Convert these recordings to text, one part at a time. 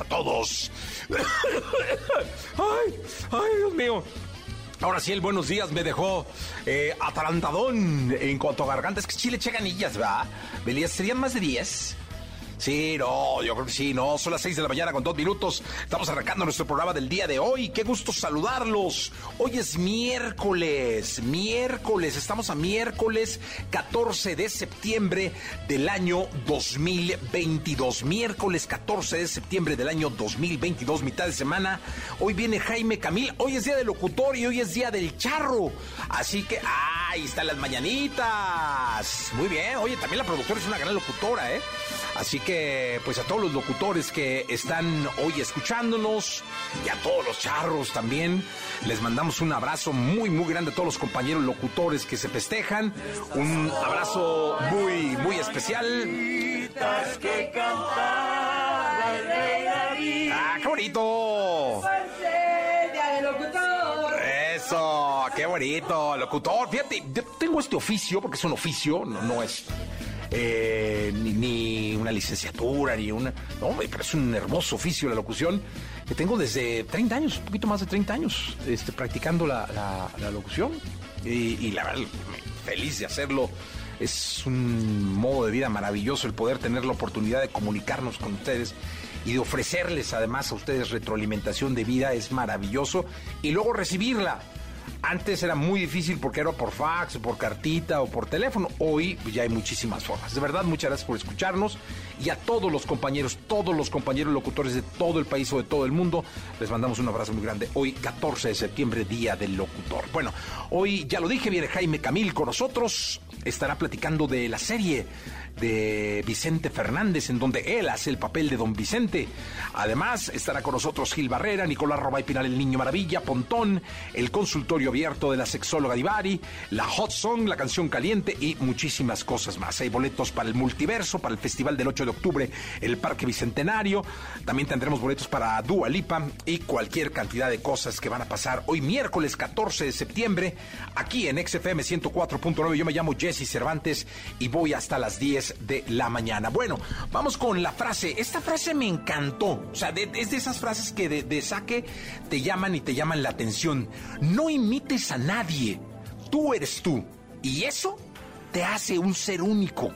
a todos. Ay, ay, Dios mío. Ahora sí, el buenos días me dejó eh, atarantadón en cuanto a garganta. Es que Chile echa ganillas. Belías, ¿serían más de 10? Sí, no, yo creo que sí, no, son las 6 de la mañana con dos minutos. Estamos arrancando nuestro programa del día de hoy. Qué gusto saludarlos. Hoy es miércoles, miércoles, estamos a miércoles 14 de septiembre del año 2022. Miércoles 14 de septiembre del año 2022, mitad de semana. Hoy viene Jaime Camil, hoy es día del locutor y hoy es día del charro. Así que, ahí están las mañanitas. Muy bien, oye, también la productora es una gran locutora, ¿eh? Así que, pues a todos los locutores que están hoy escuchándonos y a todos los charros también, les mandamos un abrazo muy, muy grande a todos los compañeros locutores que se festejan. Un abrazo muy, muy especial. ¡Ah, qué bonito! Eso, qué bonito, locutor. Fíjate, yo tengo este oficio, porque es un oficio, no, no es eh, ni, una licenciatura, ni una... No, pero es un hermoso oficio la locución que tengo desde 30 años, un poquito más de 30 años, este, practicando la, la, la locución. Y, y, la verdad, feliz de hacerlo. Es un modo de vida maravilloso el poder tener la oportunidad de comunicarnos con ustedes y de ofrecerles además a ustedes retroalimentación de vida es maravilloso y luego recibirla antes era muy difícil porque era por fax, por cartita o por teléfono. Hoy ya hay muchísimas formas. De verdad, muchas gracias por escucharnos. Y a todos los compañeros, todos los compañeros locutores de todo el país o de todo el mundo, les mandamos un abrazo muy grande. Hoy, 14 de septiembre, Día del Locutor. Bueno, hoy ya lo dije, viene Jaime Camil con nosotros. Estará platicando de la serie de Vicente Fernández, en donde él hace el papel de don Vicente. Además, estará con nosotros Gil Barrera, Nicolás Robay Pinal, el Niño Maravilla, Pontón, el consultorio abierto de la sexóloga Divari, la Hot Song, la canción caliente y muchísimas cosas más. Hay boletos para el multiverso, para el festival del 8 de octubre, el Parque Bicentenario. También tendremos boletos para Dua Lipa y cualquier cantidad de cosas que van a pasar hoy miércoles 14 de septiembre aquí en XFM 104.9. Yo me llamo Jesse Cervantes y voy hasta las 10 de la mañana. Bueno, vamos con la frase. Esta frase me encantó. O sea, es de esas frases que de, de saque te llaman y te llaman la atención. No imites a nadie. Tú eres tú. Y eso te hace un ser único.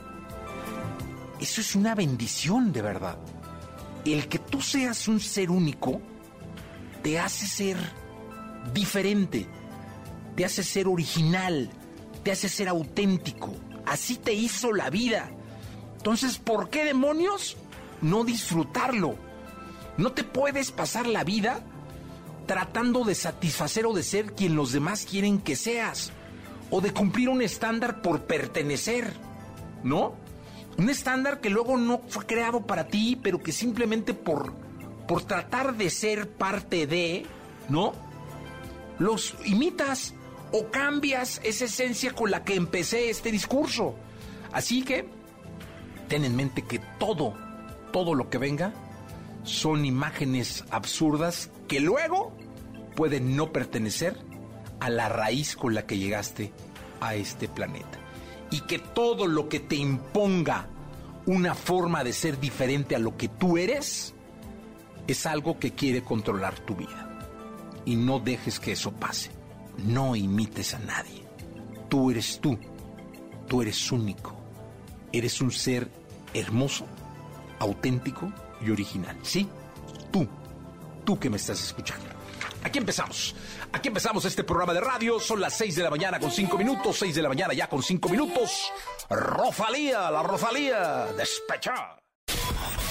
Eso es una bendición de verdad. El que tú seas un ser único te hace ser diferente, te hace ser original, te hace ser auténtico. Así te hizo la vida. Entonces, ¿por qué demonios no disfrutarlo? No te puedes pasar la vida tratando de satisfacer o de ser quien los demás quieren que seas, o de cumplir un estándar por pertenecer, ¿no? Un estándar que luego no fue creado para ti, pero que simplemente por, por tratar de ser parte de, ¿no? Los imitas o cambias esa esencia con la que empecé este discurso. Así que ten en mente que todo, todo lo que venga son imágenes absurdas que luego pueden no pertenecer a la raíz con la que llegaste a este planeta. Y que todo lo que te imponga una forma de ser diferente a lo que tú eres es algo que quiere controlar tu vida. Y no dejes que eso pase. No imites a nadie. Tú eres tú. Tú eres único. Eres un ser hermoso, auténtico y original. Sí, tú, tú que me estás escuchando. Aquí empezamos. Aquí empezamos este programa de radio. Son las 6 de la mañana con 5 minutos. 6 de la mañana ya con 5 minutos. Rosalía, la Rosalía,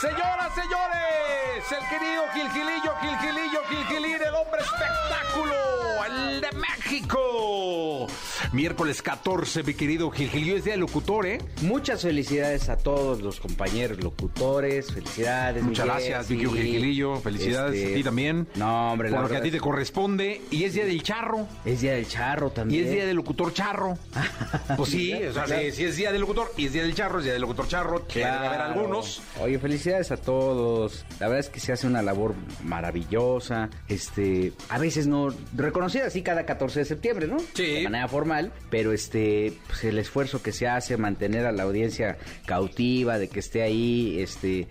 Señoras, señores, el querido Gilgilillo, Gilgilillo, Gilgilín, el hombre espectáculo, el de México. Miércoles 14, mi querido Gilgilillo, es día de locutor, ¿eh? Muchas felicidades a todos los compañeros locutores, felicidades. Muchas Miguel, gracias, sí. mi querido Gilgilillo, felicidades Este, a ti también. No, hombre, la Por lo que a ti te corresponde. Y es día del charro. es día del charro Y también. es día del locutor charro. Pues sí, o sea, si, si es día del locutor y es día del charro, es día del locutor charro. que debe haber Claro. algunos. Oye, felicidades a todos. La verdad es que se hace una labor maravillosa. Este, a veces no reconocida así cada 14 de septiembre, ¿no? Sí. De manera formal, pero este, pues el esfuerzo que se hace mantener a la audiencia cautiva, de que esté ahí, este,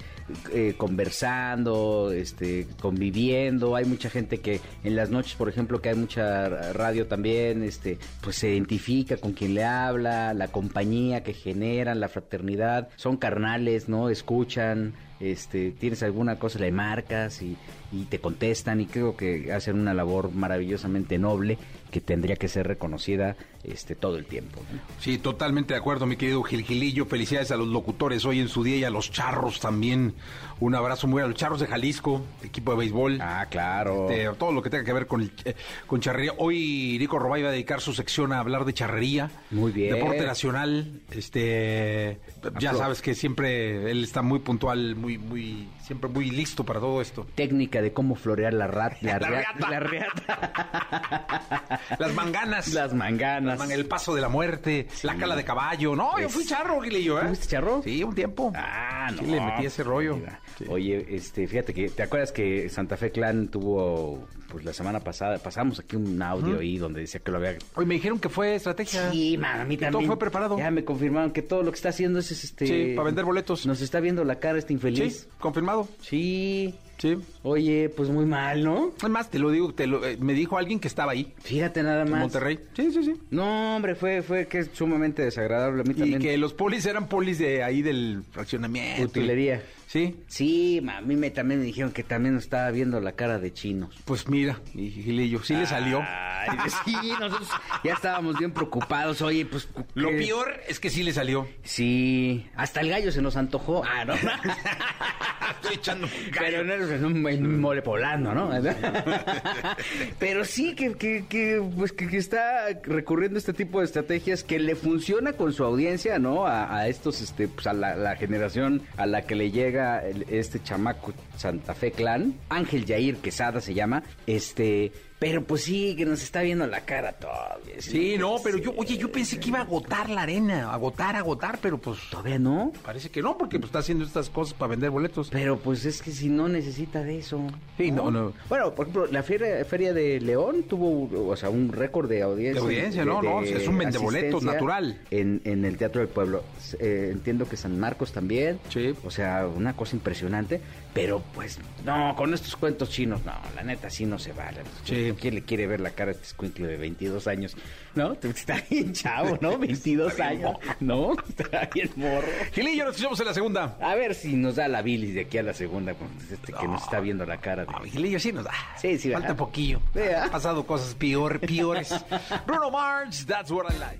eh, conversando, este, conviviendo. Hay mucha gente que en las noches, por ejemplo, que hay mucha radio también, este, pues se identifica con quien le habla, la compañía que generan, la fraternidad. Son carnales, ¿no? Escuchan, este, tienes alguna cosa, le marcas y, y te contestan y creo que hacen una labor maravillosamente noble que tendría que ser reconocida este todo el tiempo. ¿no? Sí, totalmente de acuerdo, mi querido Gilgilillo. Felicidades a los locutores hoy en su día y a los charros también. Un abrazo muy a los charros de Jalisco, equipo de béisbol. Ah, claro. Este, todo lo que tenga que ver con, eh, con charrería. Hoy Rico Robay va a dedicar su sección a hablar de charrería. Muy bien. Deporte nacional. Este, ya sabes que siempre él está muy puntual, muy, muy, siempre muy listo para todo esto. Técnica de cómo florear la rat, la, La rea- reata. la reata. Las manganas. Las manganas. El paso de la muerte, la cala de caballo. No, yo fui charro, Gilillo, ¿eh? ¿Fuiste charro? Sí, un tiempo. Ah, no. Sí, le metí ese rollo. Sí. Oye, este, fíjate que, ¿te acuerdas que Santa Fe Clan tuvo, pues la semana pasada, pasamos aquí un audio ahí donde decía que lo había... Hoy me dijeron que fue estrategia. Sí, man, a mí Que también. todo fue preparado. Ya me confirmaron que todo lo que está haciendo es, este... Sí, para vender boletos. Nos está viendo la cara este Sí, infeliz. confirmado. Sí. Sí. Oye, pues muy mal, ¿no? Además, te lo digo, te lo, eh, me dijo alguien que estaba ahí, Fíjate nada en más. Monterrey. Sí, sí, sí. No, hombre, fue, fue que es sumamente desagradable. A mí Y también. que los polis eran polis de ahí del fraccionamiento. Utilería. Sí. Sí, a mí me, también me dijeron que también estaba viendo la cara de chinos. Pues mira, y Gilillo, sí le salió. Ay, sí, nosotros ya estábamos bien preocupados. Oye, pues. Lo peor es que sí le salió. Sí, hasta el gallo se nos antojó. Ah, no. Estoy echando un Pero no es un, en un mole poblano, ¿no? Pero sí que, que, que, pues, que, que está recurriendo este tipo de estrategias que le funciona con su audiencia, ¿no? A, a estos, este, pues a la, la generación a la que le llega este chamaco Santa Fe Clan, Ángel Yair Quesada se llama, este, pero pues sí, que nos está viendo la cara todavía. Sí, no, pero yo, oye, yo pensé que iba a agotar la arena, agotar, agotar, pero pues Todavía no. parece que no, porque pues está haciendo estas cosas para vender boletos. Pero pues es que si no necesita de eso. Sí, no, no. Bueno, por ejemplo, la feria, feria de León tuvo, o sea, un récord de audiencia. De audiencia, no, no, es un vendeboletos asistencia natural. En, en el Teatro del Pueblo. Eh, entiendo que San Marcos también. Sí. O sea, una cosa impresionante. Pero pues, no, con estos cuentos chinos, no, la neta sí no se vale. Sí. ¿Quién le quiere ver la cara a este escuincle de 22 años? ¿No? Está bien chavo, ¿no? 22 años. ¿No? Está bien morro. Gilillo, nos escuchamos en la segunda. A ver si nos da la bilis de aquí a la segunda, este que nos está viendo la cara. de- Ah, Gilillo sí nos da. Sí, sí, Falta ¿verdad? poquillo. Han pasado cosas peor, peores. Bruno Mars, that's what I like.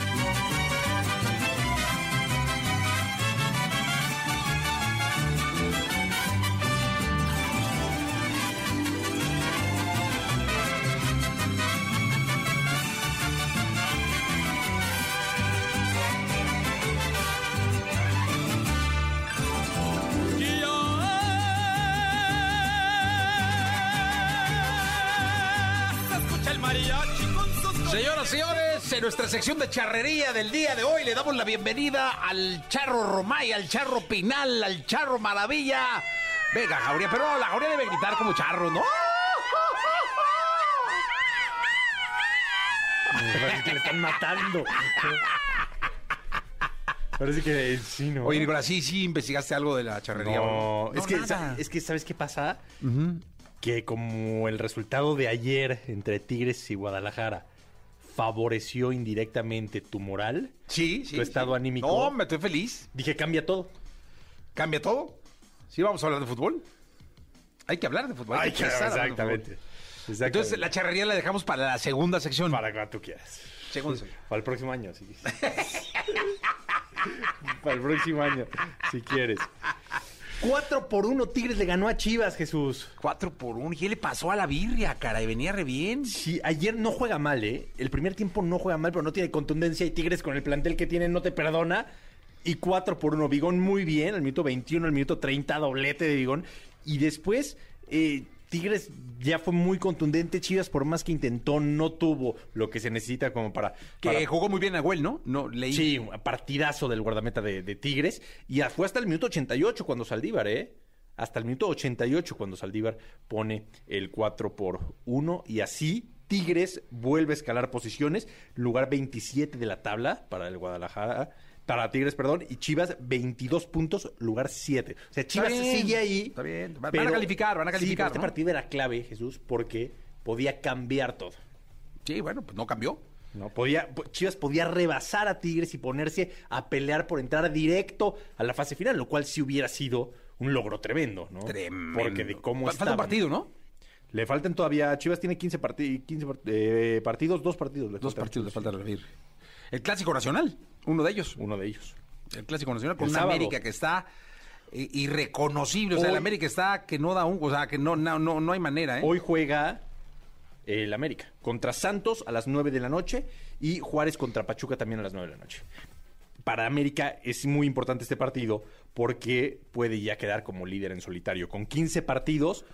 Nuestra sección de charrería del día de hoy le damos la bienvenida al Charro Romay, al Charro Pinal, al Charro Maravilla. Venga, Jauría, pero no, la Jauría debe gritar como charro, ¿no? que le están matando. Parece que sí, ¿no? Oye, Nicolás, sí, sí, investigaste algo de la charrería. No, es, que, nada. es que, ¿sabes qué pasa? Que como el resultado de ayer entre Tigres y Guadalajara favoreció indirectamente tu moral, Sí, sí. tu estado sí. anímico. No, me estoy feliz. dije, cambia todo. ¿Cambia todo? Sí, vamos a hablar de fútbol. Hay que hablar de fútbol. Hay, que hablar de fútbol. Exactamente. Entonces, la charrería la dejamos para la segunda sección. Para cuando tú quieras. Segunda sección. Para el próximo año, si Para el próximo año, si quieres. 4 por 1 Tigres le ganó a Chivas, Jesús. Cuatro por uno. ¿Y qué le pasó a la birria, caray? Venía re bien. Sí, ayer no juega mal, ¿eh? El primer tiempo no juega mal, pero no tiene contundencia. Y Tigres con el plantel que tiene no te perdona. Y 4 por 1. Vigón muy bien. Al minuto 21, al minuto 30, doblete de Vigón. Y después, eh, Tigres ya fue muy contundente. Chivas, por más que intentó, no tuvo lo que se necesita como para. Que para- jugó muy bien Nahuel, ¿no? No, leí. Sí, un partidazo del guardameta de, de Tigres. Y fue hasta el minuto 88 cuando Saldívar, ¿eh? Hasta el minuto 88 cuando Saldívar pone el 4 por 1. Y así Tigres vuelve a escalar posiciones. Lugar 27 de la tabla para el Guadalajara. Para Tigres, perdón. Y Chivas, 22 puntos, lugar 7. O sea, Chivas bien, sigue ahí. está bien. Va- van a calificar, van a Sí, calificar, pero este partido era clave, Jesús, porque podía cambiar todo. Sí, bueno, pues no cambió. No, podía, po- Chivas podía rebasar a Tigres y ponerse a pelear por entrar directo a la fase final, lo cual sí hubiera sido un logro tremendo, ¿no? Tremendo. Porque de cómo Falta un partido, ¿no? Le faltan todavía, Chivas tiene 15, parti- 15 part- eh, partidos, dos partidos. le Dos faltan. partidos le falta la birria. El Clásico Nacional, uno de ellos. Uno de ellos. El Clásico Nacional con El una sábado. América que está eh, irreconocible. O sea, el América está que no da un... O sea, que no, no, no, no hay manera, ¿eh? Hoy juega el América contra Santos a las 9 de la noche y Juárez contra Pachuca también a las 9 de la noche. Para América es muy importante este partido porque puede ya quedar como líder en solitario. Con 15 partidos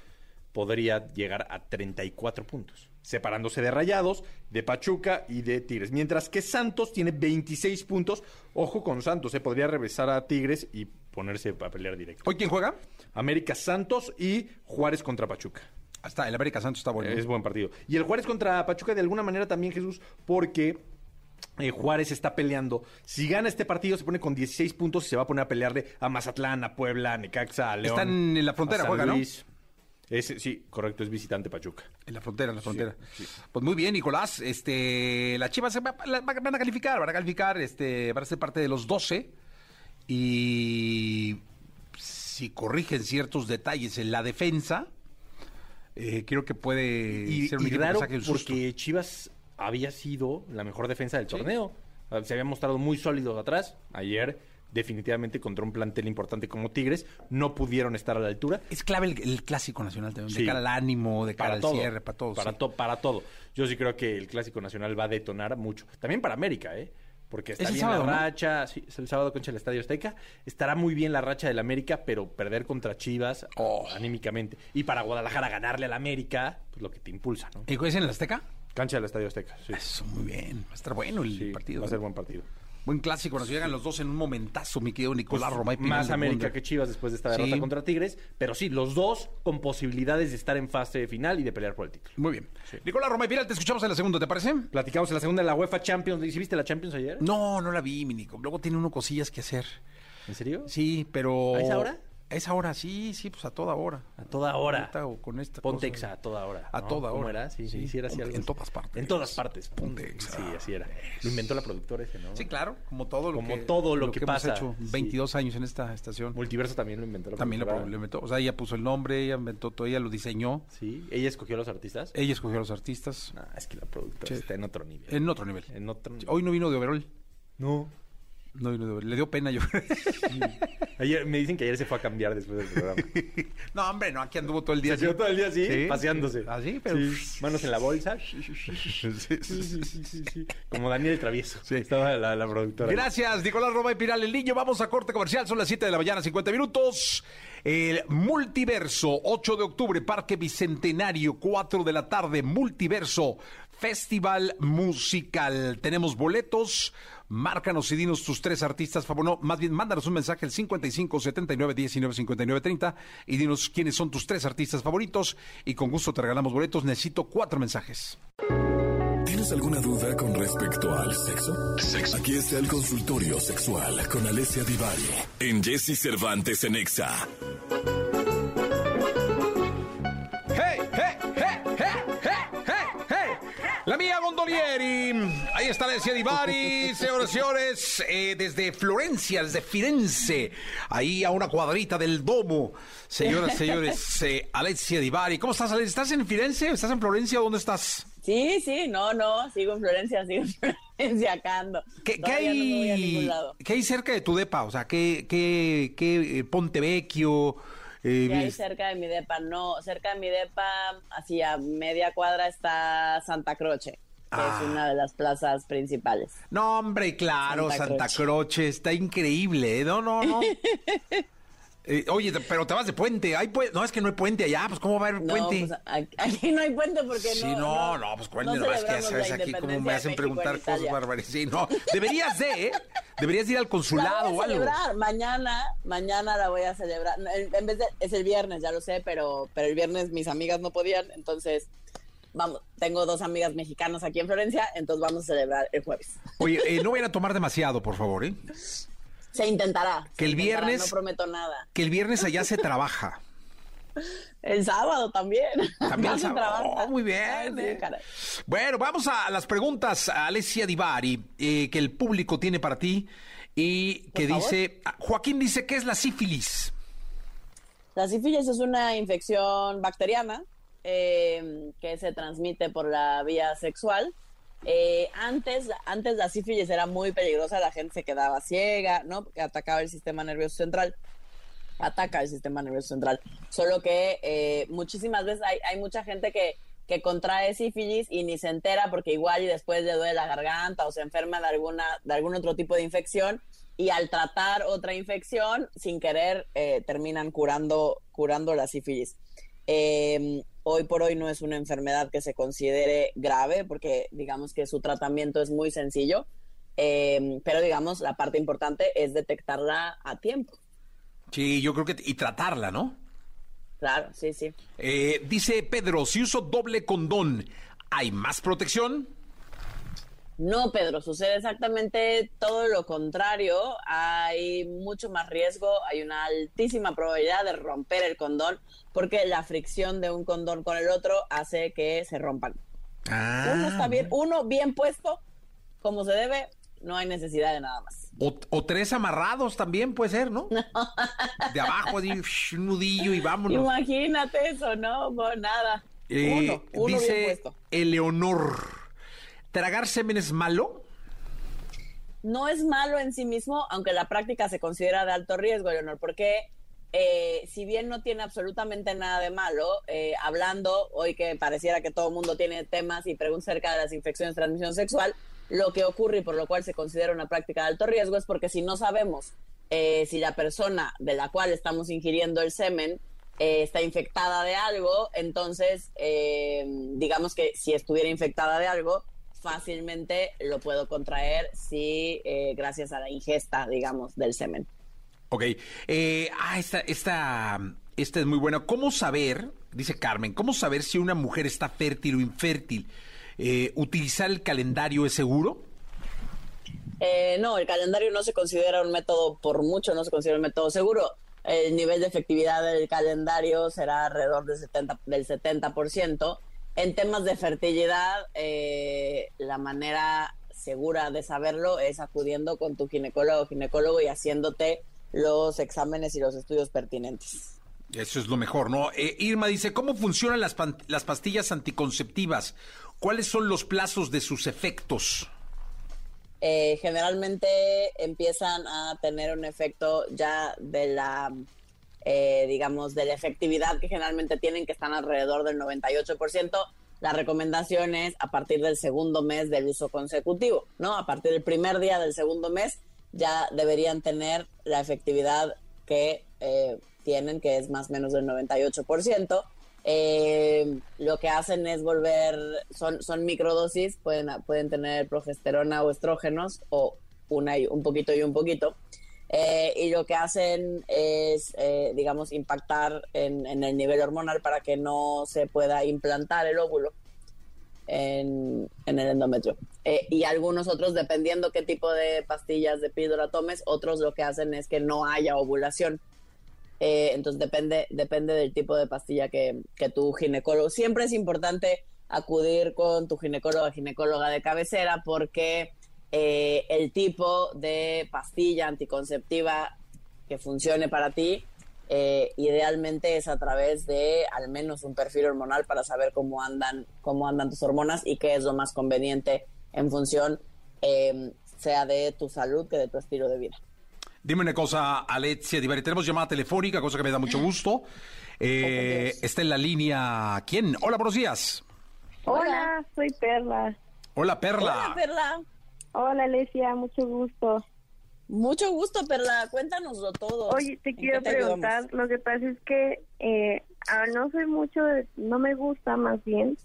podría llegar a 34 puntos, separándose de Rayados, de Pachuca y de Tigres. Mientras que Santos tiene 26 puntos. Ojo con Santos, se podría regresar a Tigres y ponerse a pelear directo. ¿Hoy quién juega? América Santos y Juárez contra Pachuca. Hasta el América Santos está bueno. Es buen partido. Y el Juárez contra Pachuca de alguna manera también, Jesús, porque eh, Juárez está peleando. Si gana este partido, se pone con 16 puntos y se va a poner a pelearle a Mazatlán, a Puebla, a Necaxa, a León. Están en la frontera, a San juega, ¿no? Es- sí, correcto, es visitante Pachuca. En la frontera, en la frontera. Pues muy bien, Nicolás. Este, las Chivas se va- la- van a calificar, van a calificar, este, van a ser parte de los 12. Y si corrigen ciertos detalles en la defensa, eh, creo que puede Y, ser un y equipo que raro saque porque Chivas había sido la mejor defensa del torneo. Ah, Se había mostrado muy sólido atrás. Ayer, definitivamente, contra un plantel importante como Tigres, no pudieron estar a la altura. Es clave el, el clásico nacional también, Sí. de cara al ánimo, de cara para al todo, cierre, para todo. Para, sí. to- para todo. Yo sí creo que el Clásico Nacional va a detonar mucho. También para América, ¿eh? Porque está Es bien sábado, ¿no? la racha. Sí, es el sábado contra el Estadio Azteca. Estará muy bien la racha del América, pero perder contra Chivas Oh. anímicamente. Y para Guadalajara ganarle al América, pues lo que te impulsa, ¿no? ¿Y juegas en el Azteca? Cancha del Estadio Azteca, sí. Eso, muy bien. Va a estar bueno el Sí, partido. Va a ser ¿eh? buen partido. Buen clásico, nos llegan los dos en un momentazo, mi querido Nicolás Romay Pues, Más de América que Chivas después de esta Sí. derrota contra Tigres. Pero sí, los dos con posibilidades de estar en fase final y de pelear por el título. Muy bien. Nicolás Romay Pinal, te escuchamos en la segunda, ¿te parece? Platicamos en la segunda de la UEFA Champions. ¿Y si viste la Champions ayer? No, no la vi, mi Nico. Luego tiene uno cosillas que hacer. ¿En serio? Sí, pero... ¿A esa hora? A esa hora, sí, sí, pues a toda hora. A toda hora. Ahorita o con esta Pontexa a toda hora. A ¿no? toda ¿Cómo hora. era? Sí, sí, Sí, era así algo en así. todas partes. En todas partes. Pontexa. Sí, así era. Lo inventó la productora ese, ¿no? Sí, claro, como todo lo Como que... todo lo que hemos pasa. hecho Sí. 22 años en esta estación. Multiverso también lo inventó la También lo, inventó. O sea, ella puso el nombre, ella inventó todo, ella lo diseñó. Sí, ella escogió a los artistas. Ella escogió a los artistas. Nah, es que la productora está en otro nivel. En otro nivel. En otro nivel. Hoy no vino de overall. No. No overall. Le dio pena, yo creo. Ayer, me dicen que ayer se fue a cambiar después del programa. no, hombre, no, aquí anduvo todo el día. Se así. todo el día así, Sí, paseándose. sí. Ah, sí, pero- Sí, Manos en la bolsa. Sí, sí, Sí, sí, sí, sí. Como Daniel el Travieso. Sí. Estaba la, la productora. Gracias, Nicolás Roma y Piral el Niño. Vamos a corte comercial, son las 7 de la mañana, 50 minutos. El Multiverso, 8 de octubre, Parque Bicentenario, 4 de la tarde, Multiverso, Festival Musical. Tenemos boletos. Márcanos y dinos tus tres artistas favoritos. No, más bien, mándanos un mensaje al 55 79 19 59 30 y dinos quiénes son tus tres artistas favoritos. Y con gusto te regalamos boletos. Necesito cuatro mensajes. ¿Tienes alguna duda con respecto al sexo? Sexo. Aquí está el consultorio sexual con Alessia Divari en Jesse Cervantes en Exa. ¡Hey, hey, hey, hey, hey, hey, hey! La mía Gondolieri. Ahí está Alessia Divari, señoras y señores, eh, desde Florencia, desde Firenze, ahí a una cuadrita del domo. Señoras y señores, eh, Alessia Divari. ¿Cómo estás, Alessia? ¿Estás en Firenze? ¿Estás en Florencia? ¿Dónde estás? Sí, sí, no, no, sigo en Florencia, sigo en Florencia acá. ¿Qué, qué no hay, lado. ¿Qué hay cerca de tu depa? O sea, ¿qué, qué, qué eh, Ponte Vecchio? eh, ¿Qué hay cerca de mi depa? No, cerca de mi depa, así a media cuadra está Santa Croce, Ah. es una de las plazas principales. No, hombre, claro, Santa, Santa Croce. Croce. está increíble, ¿eh? No, no, no. Eh, oye, pero te vas de puente. Hay pue- no, es que no hay puente allá, pues ¿cómo va a haber No, puente? pues aquí no hay puente porque Sí, no. no, no, pues cuéntame, no, es que la aquí cómo me hacen preguntar cosas bárbaras. Sí, no, deberías de, ¿eh? Deberías de ir al La consulado voy o a algo. celebrar mañana, mañana la voy a celebrar. En vez de, es el viernes, ya lo sé, pero, pero el viernes mis amigas no podían, entonces vamos, tengo dos amigas mexicanas aquí en Florencia, entonces vamos a celebrar el jueves. Oye, eh, no vayan a tomar demasiado, por favor, ¿eh? Se intentará. Que se el intentará, viernes- No prometo nada. Que el viernes allá se trabaja. El sábado también. También sab- trabaja. Oh, muy bien. Eh. Bueno, vamos a las preguntas a Alessia Divari, eh, que el público tiene para ti. Y que dice, ah, Joaquín dice, ¿qué es la sífilis? La sífilis es una infección bacteriana eh, que se transmite por la vía sexual. Eh, antes, antes la sífilis era muy peligrosa, la gente se quedaba ciega, ¿no? Porque atacaba el sistema nervioso central. Ataca el sistema nervioso central. Solo que eh, muchísimas veces hay, hay mucha gente que, que contrae sífilis y ni se entera porque igual y después le duele la garganta o se enferma de, alguna, de algún otro tipo de infección y al tratar otra infección, sin querer, eh, terminan curando, curando la sífilis. Hoy por hoy no es una enfermedad que se considere grave porque digamos que su tratamiento es muy sencillo, eh, pero digamos la parte importante es detectarla a tiempo. Sí, yo creo que... Y tratarla, ¿no? Claro, sí, sí. Eh, dice Pedro, si uso doble condón, ¿hay más protección? No, Pedro, sucede exactamente todo lo contrario. Hay mucho más riesgo, hay una altísima probabilidad de romper el condón porque la fricción de un condón con el otro hace que se rompan. Ah, Uno está bien, uno bien puesto, como se debe, no hay necesidad de nada más. O, o tres amarrados también puede ser, ¿no? De abajo, así, un nudillo y vámonos. Imagínate eso, no, Pues nada. Eh, uno, uno bien puesto. Eleonor, ¿tragar semen es malo? no es malo en sí mismo, aunque la práctica se considera de alto riesgo, Leonor, porque eh, si bien no tiene absolutamente nada de malo, eh, hablando hoy que pareciera que todo el mundo tiene temas y preguntas acerca de las infecciones de transmisión sexual, lo que ocurre y por lo cual se considera una práctica de alto riesgo es porque si no sabemos eh, si la persona de la cual estamos ingiriendo el semen está infectada de algo, entonces digamos que si estuviera infectada de algo, fácilmente lo puedo contraer si eh, gracias a la ingesta, digamos, del semen. Ok. Eh, ah, esta, esta, esta es muy buena. ¿Cómo saber, dice Carmen, cómo saber si una mujer está fértil o infértil? Eh, ¿Utilizar el calendario es seguro? Eh, no, el calendario no se considera un método, por mucho no se considera un método seguro. El nivel de efectividad del calendario será alrededor del 70%. Del 70%. En temas de fertilidad, eh, la manera segura de saberlo es acudiendo con tu ginecólogo o ginecólogo y haciéndote los exámenes y los estudios pertinentes. Eso es lo mejor, ¿no? Eh, Irma dice, ¿cómo funcionan las, las pastillas anticonceptivas? ¿Cuáles son los plazos de sus efectos? eh, generalmente empiezan a tener un efecto ya de la, eh, digamos, de la efectividad que generalmente tienen, que están alrededor del 98%. La recomendación es a partir del segundo mes del uso consecutivo, ¿no? A partir del primer día del segundo mes ya deberían tener la efectividad que eh, tienen, que es más o menos del 98%. Eh, lo que hacen es volver, son, son microdosis, pueden, pueden tener progesterona o estrógenos, o una y un poquito y un poquito. Eh, y lo que hacen es, eh, digamos, impactar en, en el nivel hormonal para que no se pueda implantar el óvulo. en, en el endometrio. Eh, y algunos otros, dependiendo qué tipo de pastillas de píldora tomes, otros lo que hacen es que no haya ovulación. Eh, entonces depende, depende del tipo de pastilla que, que tu ginecólogo. Siempre es importante acudir con tu ginecóloga, ginecóloga de cabecera, porque eh, el tipo de pastilla anticonceptiva que funcione para ti, eh, idealmente es a través de al menos un perfil hormonal para saber cómo andan, cómo andan tus hormonas y qué es lo más conveniente en función eh, sea de tu salud que de tu estilo de vida. Dime una cosa, Alexia Divari. Tenemos llamada telefónica, cosa que me da mucho gusto. Eh, está en la línea. ¿Quién? Hola, buenos días. Hola, soy Perla. Hola, Perla. Hola, Perla. Hola, Alesia, mucho gusto. Mucho gusto, Perla. Cuéntanoslo todo. Oye, te ¿En quiero ayudamos? preguntar, lo que pasa es que eh, ah, no soy mucho, de- no me gusta más bien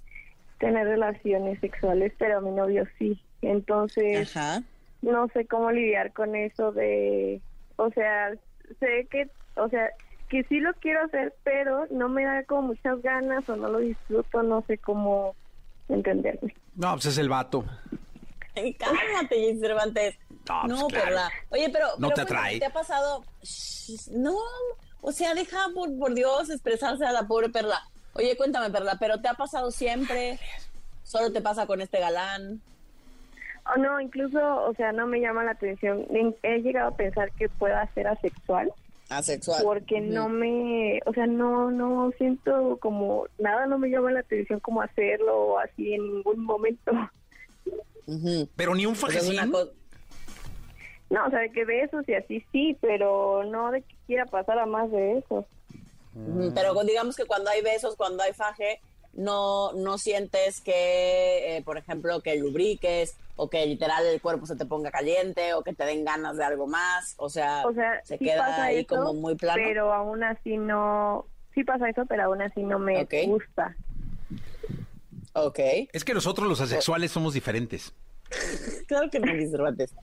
tener relaciones sexuales, pero mi novio sí. Entonces, Ajá. no sé cómo lidiar con eso de, o sea, sé que, o sea, que sí lo quiero hacer, pero no me da como muchas ganas o no lo disfruto, no sé cómo entenderme. No, pues es el vato. Cálmate, Jessy Cervantes. No, No, pues, claro. Perla. Oye, pero, No pero te cuéntame, atrae. ¿Te ha pasado? Shh, No, o sea, deja por, por Dios expresarse a la pobre Perla. Oye, cuéntame, Perla, ¿pero te ha pasado siempre? ¿Solo te pasa con este galán? O no, incluso, o sea, no me llama la atención. En- He llegado a pensar que pueda ser asexual Asexual. porque no me, o sea, no, no siento como nada, no me llama la atención como hacerlo así en ningún momento. Pero ni un fajecín. No, o sea, de que besos y así sí, pero no de que quiera pasar a más de eso. Pero digamos que cuando hay besos, cuando hay faje, no, no sientes que, eh, por ejemplo, que lubriques o que literal el cuerpo se te ponga caliente o que te den ganas de algo más. O sea, O sea, se sí queda ahí eso, como muy plano. pero aún así no, sí pasa eso, pero aún así no me gusta. Ok. Es que nosotros los asexuales somos diferentes. Claro que no, Luis Cervantes.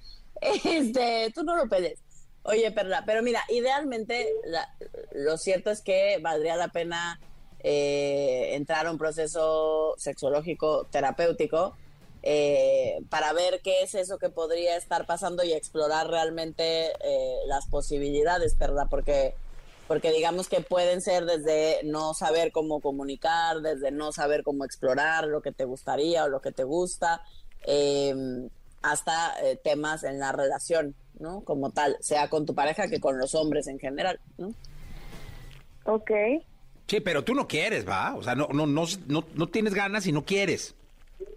Este, tú no lo pedes. Oye, Perla, pero mira, idealmente la- lo cierto es que valdría la pena eh, entrar a un proceso sexológico terapéutico eh, para ver qué es eso que podría estar pasando y explorar realmente eh, las posibilidades, Perla, porque porque digamos que pueden ser desde no saber cómo comunicar, desde no saber cómo explorar lo que te gustaría o lo que te gusta, eh, hasta eh, temas en la relación, ¿no? Como tal, sea con tu pareja que con los hombres en general, ¿no? Ok. Sí, pero tú no quieres, ¿va? O sea, no, no, no, no, no tienes ganas y no quieres.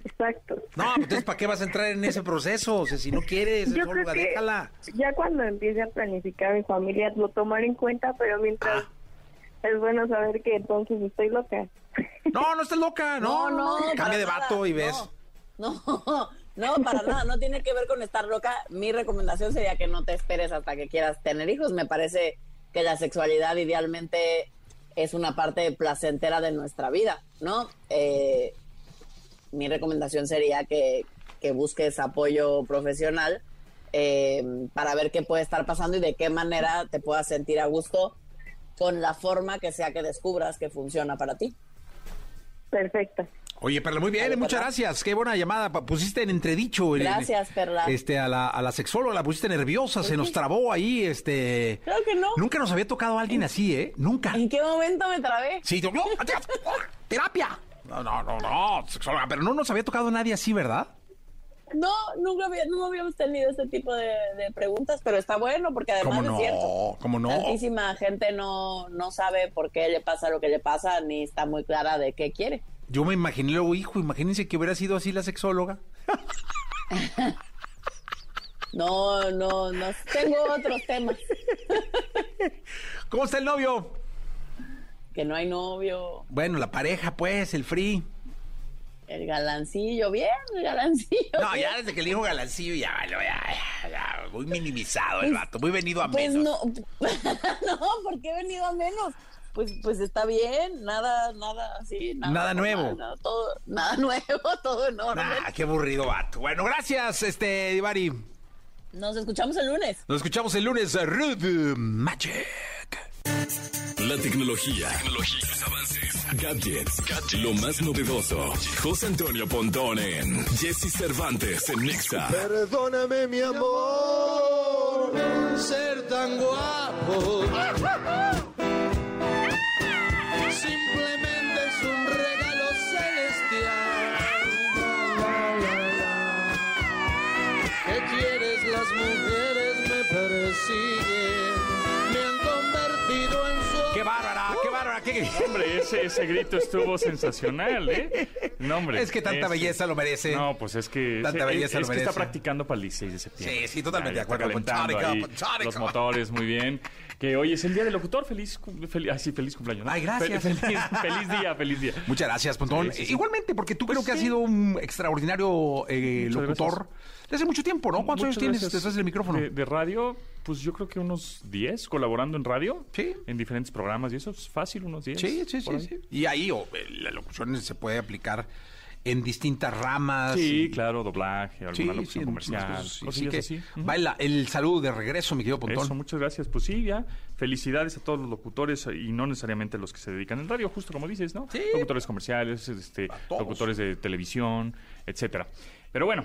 Exacto. No, pues, entonces, ¿para qué vas a entrar en ese proceso? O sea, si no quieres, Yo creo que déjala. ya cuando empiece a planificar mi familia lo tomaré en cuenta, pero mientras Ah. es bueno saber que entonces estoy loca. No, no estás loca, no, no, para Cambia de nada, vato y ves. No, no, no, para nada, no tiene que ver con estar loca. Mi recomendación sería que no te esperes hasta que quieras tener hijos. Me parece que la sexualidad idealmente es una parte placentera de nuestra vida, ¿no? Eh, mi recomendación sería que, que busques apoyo profesional eh, para ver qué puede estar pasando y de qué manera te puedas sentir a gusto con la forma que sea que descubras que funciona para ti. Perfecto. Oye, Perla, muy bien, muchas Perla. gracias. Qué buena llamada. Pusiste en entredicho. Gracias, Perla. Este, a la, a la sexóloga la pusiste nerviosa, se nos trabó ahí, este... Claro que no. Nunca nos había tocado a alguien así, ¿eh? Nunca. ¿En qué momento me trabé? Sí, yo- no, terapia. No, no, no, no, sexóloga, pero no nos había tocado nadie así, ¿verdad? No, nunca había- no habíamos tenido este tipo de, de preguntas, pero está bueno porque además ¿Cómo es no? cierto. ¿Cómo no? Tantísima gente no, no sabe por qué le pasa lo que le pasa ni está muy clara de qué quiere. Yo me imaginé luego, hijo, imagínense que hubiera sido así la sexóloga. No, no, no. Tengo otros temas. ¿Cómo está el novio? Que no hay novio, Bueno, la pareja, pues, el free. el galancillo, bien, el galancillo. No, bien. ya desde que le dijo galancillo, ya, ya, ya, ya, muy minimizado el vato, muy venido a Pues menos. no, no, porque he venido a menos. Pues, pues está bien, nada, nada así. Nada, Nada nuevo. Nada, todo, nada nuevo, todo en orden. Nah, qué aburrido vato. Bueno, gracias, este, Divari. Nos escuchamos el lunes. Nos escuchamos el lunes, Rude Magic. La tecnología, tecnologías, avances, gadgets, lo más novedoso. José Antonio Pontón en Jesse Cervantes en Nexa. Perdóname, mi amor, ser tan guapo. Simplemente es un regalo celestial. ¿Qué quieres? Las mujeres me persiguen. ¡Qué Hombre, ese, ese grito estuvo sensacional, ¿eh? No, hombre. Es que tanta Este- belleza lo merece. No, pues es que, Tanta es- belleza es lo que está practicando para el 16 de septiembre. Sí, sí, totalmente de acuerdo. Calentando Panchónico, ahí panchónico. los motores, muy bien. Que hoy es el día del locutor. Feliz, cum- fel- ay, sí, feliz cumpleaños. ¿no? Ay, gracias. Fe- Feliz, feliz día, feliz día. Muchas gracias, Pontón. Sí, sí, sí. Igualmente, porque tú Pues creo que has sido un extraordinario eh, locutor desde hace mucho tiempo, ¿no? ¿Cuántos años tienes detrás del micrófono? De, de radio, pues yo creo que unos 10 colaborando en radio. Sí. En diferentes programas y eso es fácil, unos 10. Sí, sí, sí, sí. Y ahí o, eh, la locución se puede aplicar en distintas ramas. Sí, y- claro, doblaje, alguna Sí, locución sí, comercial, cosas, sí. que así. Va el, saludo de regreso, mi querido Pontón. Eso, muchas gracias. Pues sí, ya. Felicidades a todos los locutores y no necesariamente los que se dedican al radio, justo como dices, ¿no? Sí. Locutores comerciales, este, locutores de televisión, etcétera. Pero bueno,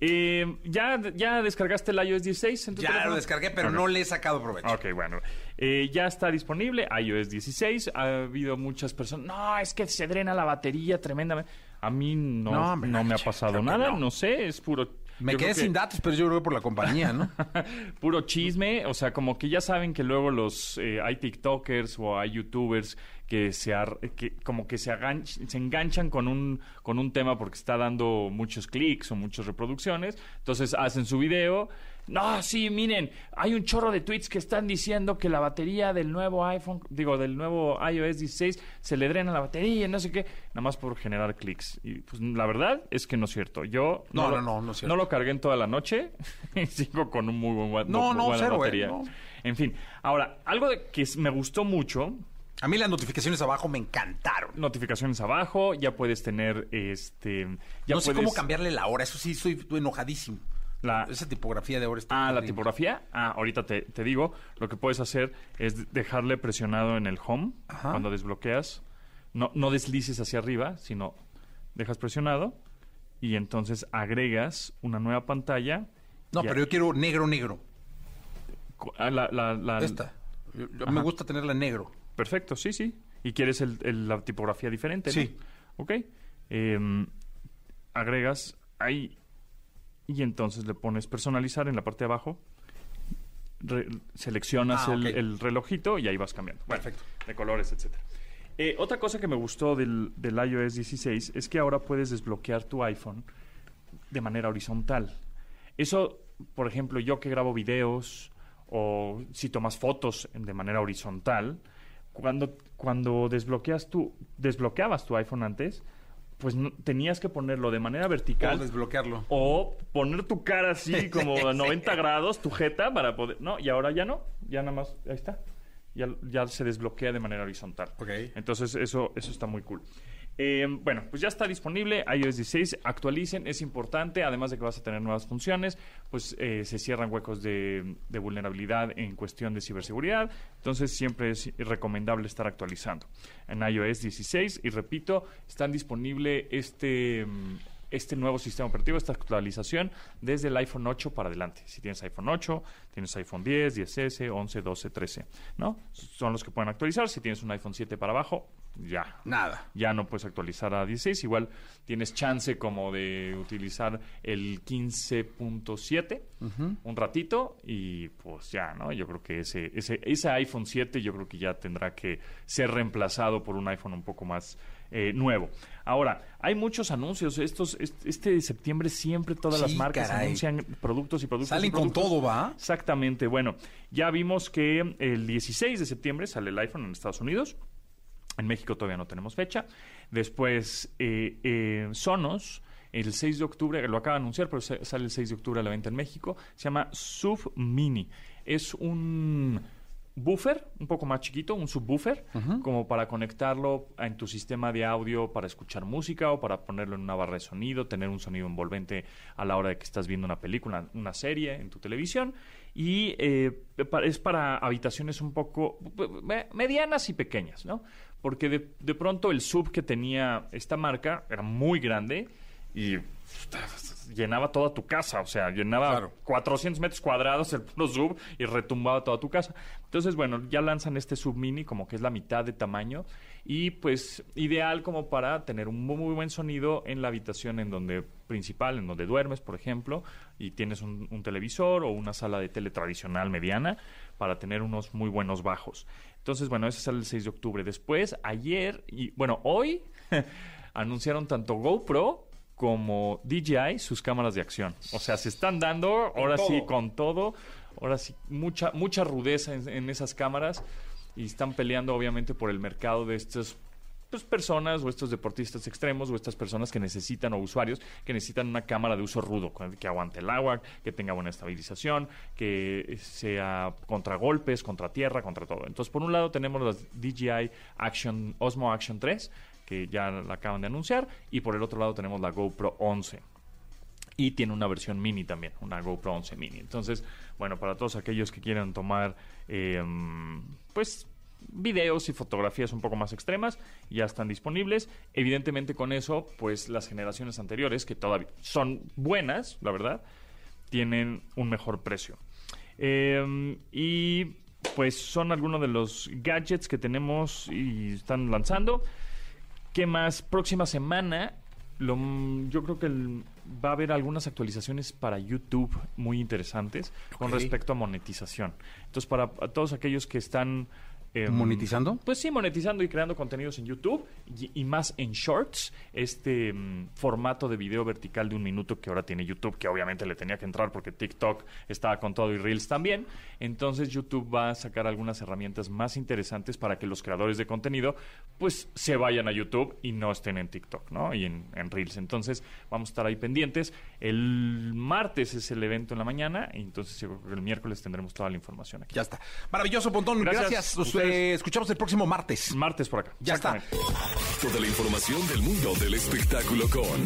eh, ¿ya, ¿ya descargaste el iOS 16 en tu Ya teléfono? lo descargué, pero no le he sacado provecho. Ok, bueno. Eh, ya está disponible iOS 16. Ha habido muchas personas. No, es que se drena la batería tremendamente. A mí no, No, me ha pasado nada. no. No. sé, es puro. Me yo quedé que- sin datos, pero yo creo que por la compañía, ¿no? puro chisme, o sea, como que ya saben que luego los eh, hay TikTokers o hay YouTubers que se ar- que como que se, agan- se enganchan con un con un tema porque está dando muchos clics o muchas reproducciones, entonces hacen su video. No, sí, miren, hay un chorro de tweets que están diciendo que la batería del nuevo iPhone, digo, del nuevo iOS 16 se le drena la batería, no sé qué, nada más por generar clics. Y pues la verdad es que no es cierto. Yo No, lo- no, no, no es cierto. no lo cargué en toda la noche y sigo con un muy buen No, muy no, buena cero, eh, batería. no. En fin, ahora, algo de que me gustó mucho, A mí las notificaciones abajo me encantaron. notificaciones abajo, ya puedes tener este ya no sé puedes cómo cambiarle la hora, eso sí, estoy enojadísimo. La- Esa tipografía de ahora está Ah, la tipografía. Ah, ahorita te, te digo, lo que puedes hacer es dejarle presionado en el home Ajá. cuando desbloqueas. No, no deslices hacia arriba, sino dejas presionado y entonces agregas una nueva pantalla. No, pero yo quiero negro, negro. ah, la- la- la- Esta. Yo- yo- me gusta tenerla en negro. Perfecto, sí, sí. ¿Y quieres el- el- la tipografía diferente? ¿no? Sí. Ok. Em, agregas ahí y entonces le pones personalizar en la parte de abajo. Re- seleccionas Ah, el, relojito y ahí vas cambiando. Bueno, Perfecto. De colores, etcétera. Eh, otra cosa que me gustó del, del iOS 16 es que ahora puedes desbloquear tu iPhone de manera horizontal. Eso, por ejemplo, yo que grabo videos o si tomas fotos de manera horizontal, cuando, cuando desbloqueas tu, desbloqueabas tu iPhone antes, pues no- tenías que ponerlo de manera vertical Puedo desbloquearlo. o poner tu cara así como a 90 grados, tu jeta, para poder... No, y ahora ya no, ya nada más, ahí está. Ya, ya se desbloquea de manera horizontal. Ok. Entonces eso, eso está muy cool. Eh, bueno, pues ya está disponible iOS 16, actualicen, es importante, además de que vas a tener nuevas funciones, pues eh, se cierran huecos de, vulnerabilidad en cuestión de ciberseguridad, entonces siempre es recomendable estar actualizando en iOS 16 y repito, están disponible este... este nuevo sistema operativo, esta actualización, desde el iPhone 8 para adelante. Si tienes iPhone 8, tienes iPhone 10, 10S, 11, 12, 13, ¿no? Son los que pueden actualizar. Si tienes un iPhone 7 para abajo, ya. Nada. Ya no puedes actualizar a 16. Igual tienes chance como de utilizar el 15.7 un ratito y pues ya, ¿no? Yo creo que ese, ese, ese iPhone 7 yo creo que ya tendrá que ser reemplazado por un iPhone un poco más eh, nuevo. Ahora, hay muchos anuncios. Estos, este, este septiembre siempre todas las marcas caray. anuncian productos y productos. Salen y con todo, ¿va? Exactamente. Bueno, ya vimos que el 16 de septiembre sale el iPhone en Estados Unidos. En México todavía no tenemos fecha. Después, eh, eh, Sonos, el 6 de octubre, lo acaba de anunciar, pero sale el 6 de octubre a la venta en México. Se llama SUV Mini. Es un buffer, un poco más chiquito, un subwoofer, como para conectarlo en tu sistema de audio para escuchar música o para ponerlo en una barra de sonido, tener un sonido envolvente a la hora de que estás viendo una película, una serie en tu televisión. Y eh, es para habitaciones un poco me- medianas y pequeñas, ¿no? Porque de, de pronto el sub que tenía esta marca era muy grande y llenaba toda tu casa, o sea, llenaba Claro. 400 metros cuadrados el puro sub y retumbaba toda tu casa. Entonces, bueno, ya lanzan este sub mini como que es la mitad de tamaño y pues ideal como para tener un muy, muy buen sonido en la habitación en donde principal, en donde duermes, por ejemplo, y tienes un, un televisor o una sala de tele tradicional mediana para tener unos muy buenos bajos. Entonces, bueno, ese sale el 6 de octubre. Después, ayer y bueno, hoy anunciaron tanto GoPro como DJI sus cámaras de acción. O sea, se están dando ahora sí con todo, ahora sí mucha mucha rudeza en, en esas cámaras y están peleando obviamente por el mercado de estas pues, personas o estos deportistas extremos o estas personas que necesitan o usuarios que necesitan una cámara de uso rudo que aguante el agua, que tenga buena estabilización, que sea contra golpes, contra tierra, contra todo. Entonces, por un lado tenemos las DJI Action Osmo Action 3 que ya la acaban de anunciar y por el otro lado tenemos la GoPro 11 y tiene una versión mini también, una GoPro 11 mini. Entonces, bueno, para todos aquellos que quieran tomar, eh, pues, videos y fotografías un poco más extremas, ya están disponibles. Evidentemente con eso, pues las generaciones anteriores, que todavía son buenas, la verdad, tienen un mejor precio. Eh, y pues son algunos de los gadgets que tenemos y están lanzando. ¿Qué más? Próxima semana, lo, yo creo que el- va a haber algunas actualizaciones para YouTube muy interesantes con respecto a monetización. Entonces, para todos aquellos que están... em, ¿Monetizando? Pues sí, monetizando y creando contenidos en YouTube y, y más en Shorts, este mm, formato de video vertical de un minuto que ahora tiene YouTube, que obviamente le tenía que entrar porque TikTok estaba con todo y Reels también. Entonces YouTube va a sacar algunas herramientas más interesantes para que los creadores de contenido pues se vayan a YouTube y no estén en TikTok, ¿no? Y en, en Reels. Entonces vamos a estar ahí pendientes. El martes es el evento en la mañana y entonces el miércoles tendremos toda la información aquí. Ya está. Maravilloso, Pontón. Gracias. Gracias. Eh, escuchamos el próximo martes. Martes por acá. Ya está. Toda la información del mundo del espectáculo con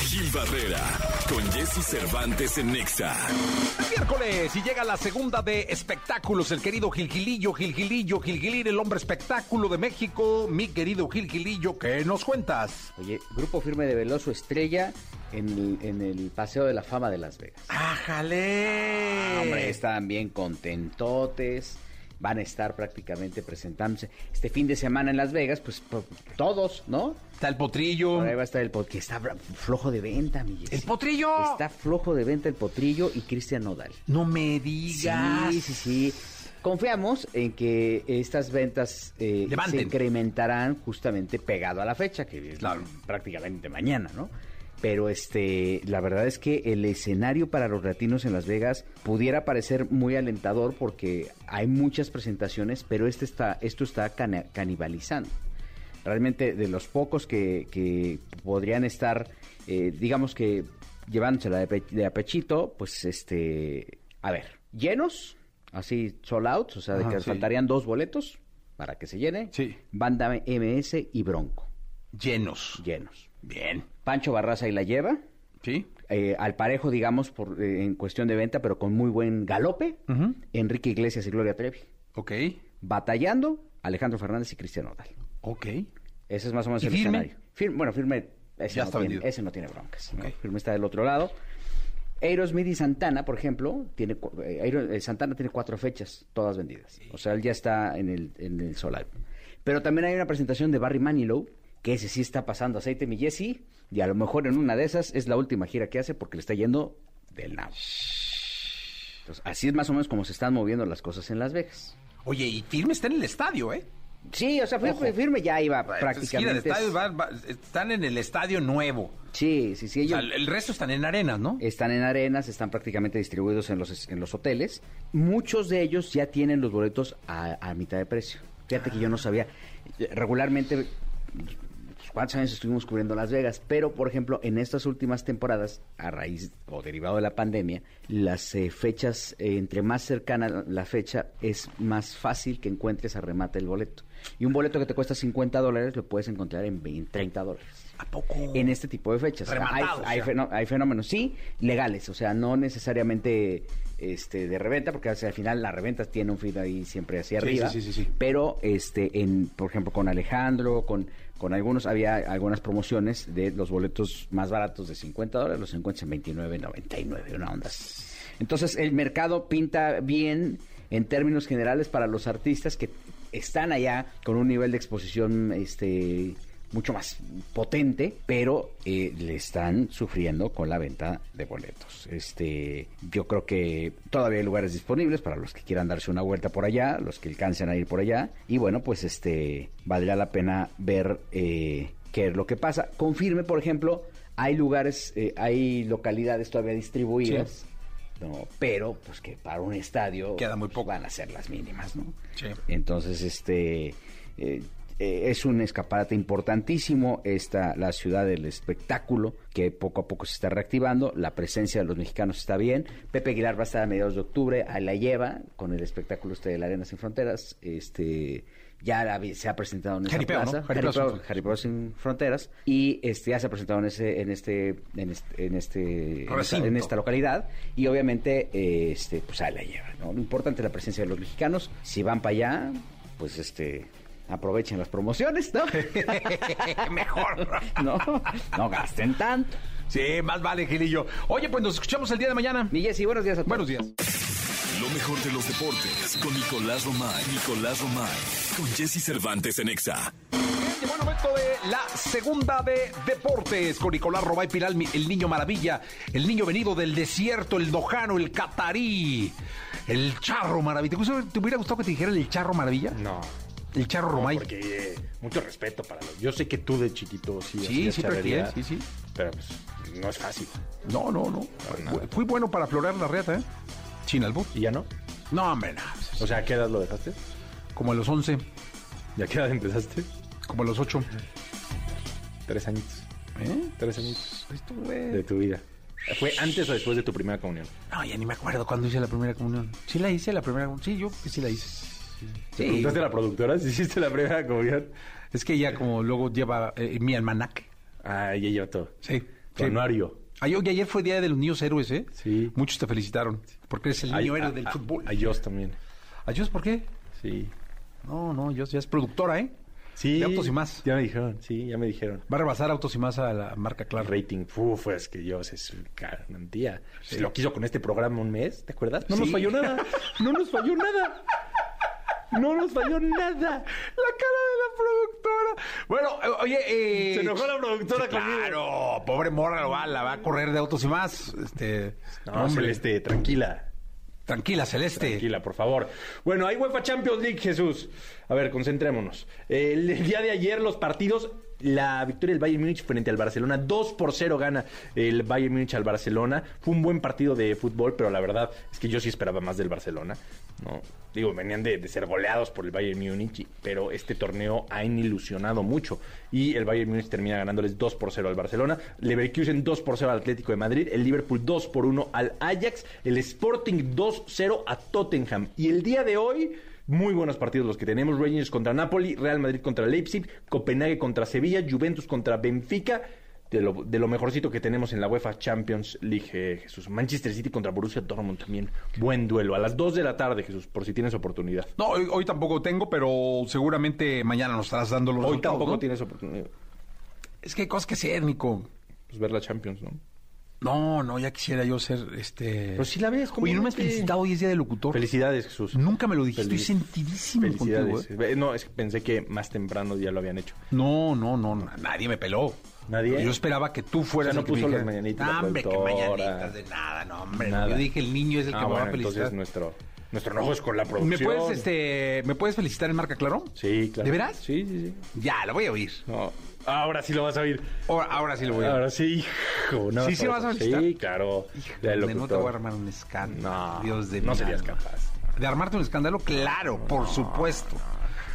Gil Barrera, con Jesse Cervantes en Nexa. Miércoles y llega la segunda de espectáculos. El querido Gilgilillo, Gilgilillo, Gilgilir, el hombre espectáculo de México. Mi querido Gilgilillo, ¿qué nos cuentas? Oye, Grupo Firme de Veloso Estrella en el, en el Paseo de la Fama de Las Vegas. ¡Ájale! Ah, hombre, están bien contentotes. Van a estar prácticamente presentándose este fin de semana en Las Vegas, pues todos, ¿no? Está el potrillo. Por ahí va a estar el potrillo, que está flojo de venta, mi. ¡El potrillo! Está flojo de venta el potrillo y Cristian Nodal. No me digas. Sí, sí, sí. Confiamos en que estas ventas eh, se incrementarán justamente pegado a la fecha, que es Claro. prácticamente mañana, ¿no? Pero este, la verdad es que el escenario para los latinos en Las Vegas pudiera parecer muy alentador porque hay muchas presentaciones, pero este está, esto está cana- canibalizando. Realmente de los pocos que, que podrían estar, eh, digamos que llevándosela de, de a pechito, pues este, a ver, llenos, así sold out, o sea, de Ajá, que sí. faltarían dos boletos para que se llene. Sí. Banda MS y Bronco, Llenos. llenos. Bien. Pancho Barraza y la lleva, ¿Sí? eh, al parejo, digamos, por, eh, en cuestión de venta, pero con muy buen galope. Enrique Iglesias y Gloria Trevi. Ok. Batallando, Alejandro Fernández y Cristian Nodal. Ok. Ese es más o menos ¿Y el firme? escenario. Firme, bueno, firme, ese, Ya no está tiene, vendido. ese no tiene broncas. ¿no? Ok. Firme está del otro lado. Aerosmith y Santana, por ejemplo, tiene eh, Aero- eh, Santana tiene cuatro fechas, todas vendidas. O sea, él ya está en el, en el solar. Pero también hay una presentación de Barry Manilow, que ese sí está pasando aceite, mi Jesse, y a lo mejor en una de esas es la última gira que hace porque le está yendo del nabo. Entonces, así es más o menos como se están moviendo las cosas en Las Vegas. Oye, y firme está en el estadio, ¿eh? Sí, o sea, firme, firme ya iba Gira de prácticamente. estadio, va- va- están en el estadio nuevo. Sí, sí, sí. O sea, el resto están en arenas, ¿no? Están en arenas, están prácticamente distribuidos en los, en los hoteles. Muchos de ellos ya tienen los boletos a, a mitad de precio. Fíjate que yo no sabía. Regularmente, pues, ¿cuántos años estuvimos cubriendo Las Vegas? Pero, por ejemplo, en estas últimas temporadas, a raíz o derivado de la pandemia, las eh, fechas, eh, entre más cercana la fecha, es más fácil que encuentres a remate el boleto. Y un boleto que te cuesta 50 dólares lo puedes encontrar en 20, 30 dólares. ¿A poco? En este tipo de fechas. Rematado, hay, o hay sea. fenó- hay fenómenos, sí, legales, o sea, no necesariamente este de reventa, porque o sea, al final la reventa tiene un feed ahí siempre hacia Sí, arriba. sí, sí, sí, sí. Pero, este, en, por ejemplo, con Alejandro, con, con algunos, había algunas promociones de los boletos más baratos de 50 dólares, los encuentras en 29.99, una onda. Entonces, el mercado pinta bien en términos generales para los artistas que están allá con un nivel de exposición, este mucho más potente, pero eh, le están sufriendo con la venta de boletos. Este, yo creo que todavía hay lugares disponibles para los que quieran darse una vuelta por allá, los que alcancen a ir por allá, y bueno, pues este, valdría la pena ver eh, qué es lo que pasa. Confirme, por ejemplo, hay lugares, eh, hay localidades todavía distribuidas. No, pero pues que para un estadio Queda muy pues, poco. van a ser las mínimas, ¿no? Sí. Entonces, este eh, eh, es un escaparate importantísimo esta la ciudad del espectáculo que poco a poco se está reactivando, la presencia de los mexicanos está bien. Pepe Aguilar va a estar a mediados de octubre, ahí la lleva con el espectáculo este de la Arena Sin Fronteras, este ya la se ha presentado en esa Jaripeo, ¿no? plaza, Jaripeo sin Jaripeo- Fronteras. Jaripeo sin Fronteras y este ya se ha presentado en ese en este en este en este en esta, Recinto. en esta localidad y obviamente este pues ahí la lleva, ¿no? Lo importante es la presencia de los mexicanos, si van para allá, pues este aprovechen las promociones, ¿no? Mejor. no, no gasten tanto. Sí, más vale, Gilillo. Oye, pues nos escuchamos el día de mañana. Mi Jessy, buenos días a todos. Buenos días. Lo mejor de los deportes con Nicolás Romay. Nicolás Romay. Con Jesse Cervantes en Exa. Llegó el momento de la segunda de deportes con Nicolás Robay Piral, el niño maravilla, el niño venido del desierto, el dojano, el catarí, el charro maravilla. ¿Te, gusta- te hubiera gustado que te dijeran el charro maravilla? No. El charro No, Romay. porque eh, mucho respeto para los. Yo sé que tú de chiquito sí. Sí, sí, practiqué, sí, sí. Pero pues no es fácil. No, no, no. Fui, fui bueno para florear la reata, ¿eh? Sin albur. ¿Y ya no? No, hombre, no. O sea, ¿a qué edad lo dejaste? Como a los 11, ¿Y a qué edad empezaste? como a los 8. Tres añitos. ¿Eh? Tres añitos Esto, güey. de tu vida. ¿Fue antes o después de tu primera comunión? No, ya ni me acuerdo cuándo hice la primera comunión. Sí la hice la primera comunión. Sí, yo que sí la hice. ¿Te preguntaste a la productora si hiciste la primera comunión? Es que ella como luego lleva eh, mi almanaque. Ah, ya lleva todo. Sí. Tu anuario. Ay, oye, ayer fue Día de los Niños Héroes, ¿eh? Sí. Muchos te felicitaron. Porque eres el niño héroe del a- fútbol. A Dios también. ¿A Dios por qué? Sí. No, no, Dios ya es productora, ¿eh? Sí. De Autos y Más. Ya me dijeron, sí, ya me dijeron. Va a rebasar Autos y Más a la marca Claro. rating, uf, es que Dios es garantía. Se lo quiso con este programa un mes, ¿te acuerdas? No nos Sí. falló nada. No nos falló nada. No nos falló nada. La cara de la productora. Bueno, eh, oye, eh, Se enojó la productora conmigo. Claro, pobre morra, lo va- la va a correr de Autos y Más. Este, No, hombre, Celeste, tranquila. Tranquila, Celeste. Tranquila, por favor. Bueno, hay UEFA Champions League, Jesús. A ver, concentrémonos. El día de ayer los partidos, la victoria del Bayern Múnich frente al Barcelona, 2 por 0 gana el Bayern Múnich al Barcelona. Fue un buen partido de fútbol, pero la verdad es que yo sí esperaba más del Barcelona. ¿no? Digo, venían de, ser goleados por el Bayern Múnich, pero este torneo ha ilusionado mucho. Y el Bayern Múnich termina ganándoles 2 por 0 al Barcelona. Leverkusen 2 por 0 al Atlético de Madrid. El Liverpool 2 por 1 al Ajax. El Sporting 2-0 a Tottenham. Y el día de hoy, muy buenos partidos los que tenemos. Rangers contra Napoli, Real Madrid contra Leipzig, Copenhague contra Sevilla, Juventus contra Benfica. De lo, de lo mejorcito que tenemos en la UEFA Champions League, eh, Jesús. Manchester City contra Borussia Dortmund también. Buen duelo. A las 2 de la tarde, Jesús, por si tienes oportunidad. No, hoy, hoy tampoco tengo, pero seguramente mañana nos estarás dando los Hoy resultados, tampoco ¿no? tienes oportunidad. Es que hay cosas que hacer, Nico. Pues ver la Champions, ¿no? No, no, ya quisiera yo ser este. Pero si la ves, ¿cómo Oye, no me has felicitado hoy es día de locutor. Felicidades, Jesús. Nunca me lo dijiste, Feliz- estoy sentidísimo contigo. Felicidades. ¿eh? Eh, No, es que pensé que más temprano ya lo habían hecho. No, no, no, na- nadie me peló. ¿Nadie? Yo esperaba que tú fueras O sea, no el que puso las mañanitas la "No, hombre, que productora". mañanitas de nada, no, hombre. Nada. Yo dije, el niño es el que Ah, me va a felicitar. entonces nuestro, nuestro enojo es con la producción. ¿Me puedes, este, ¿Me puedes felicitar en marca claro? Sí, claro. ¿De veras? Sí, sí, sí. Ya, lo voy a oír. No, ahora sí lo vas a oír. Ahora, ahora sí lo voy a oír. Ahora sí, hijo. No, ¿Sí, sí vas a felicitar? Sí, claro. Donde no te voy a armar un escándalo. No, Dios de no mi serías alma. capaz. ¿De armarte un escándalo? Claro, por supuesto.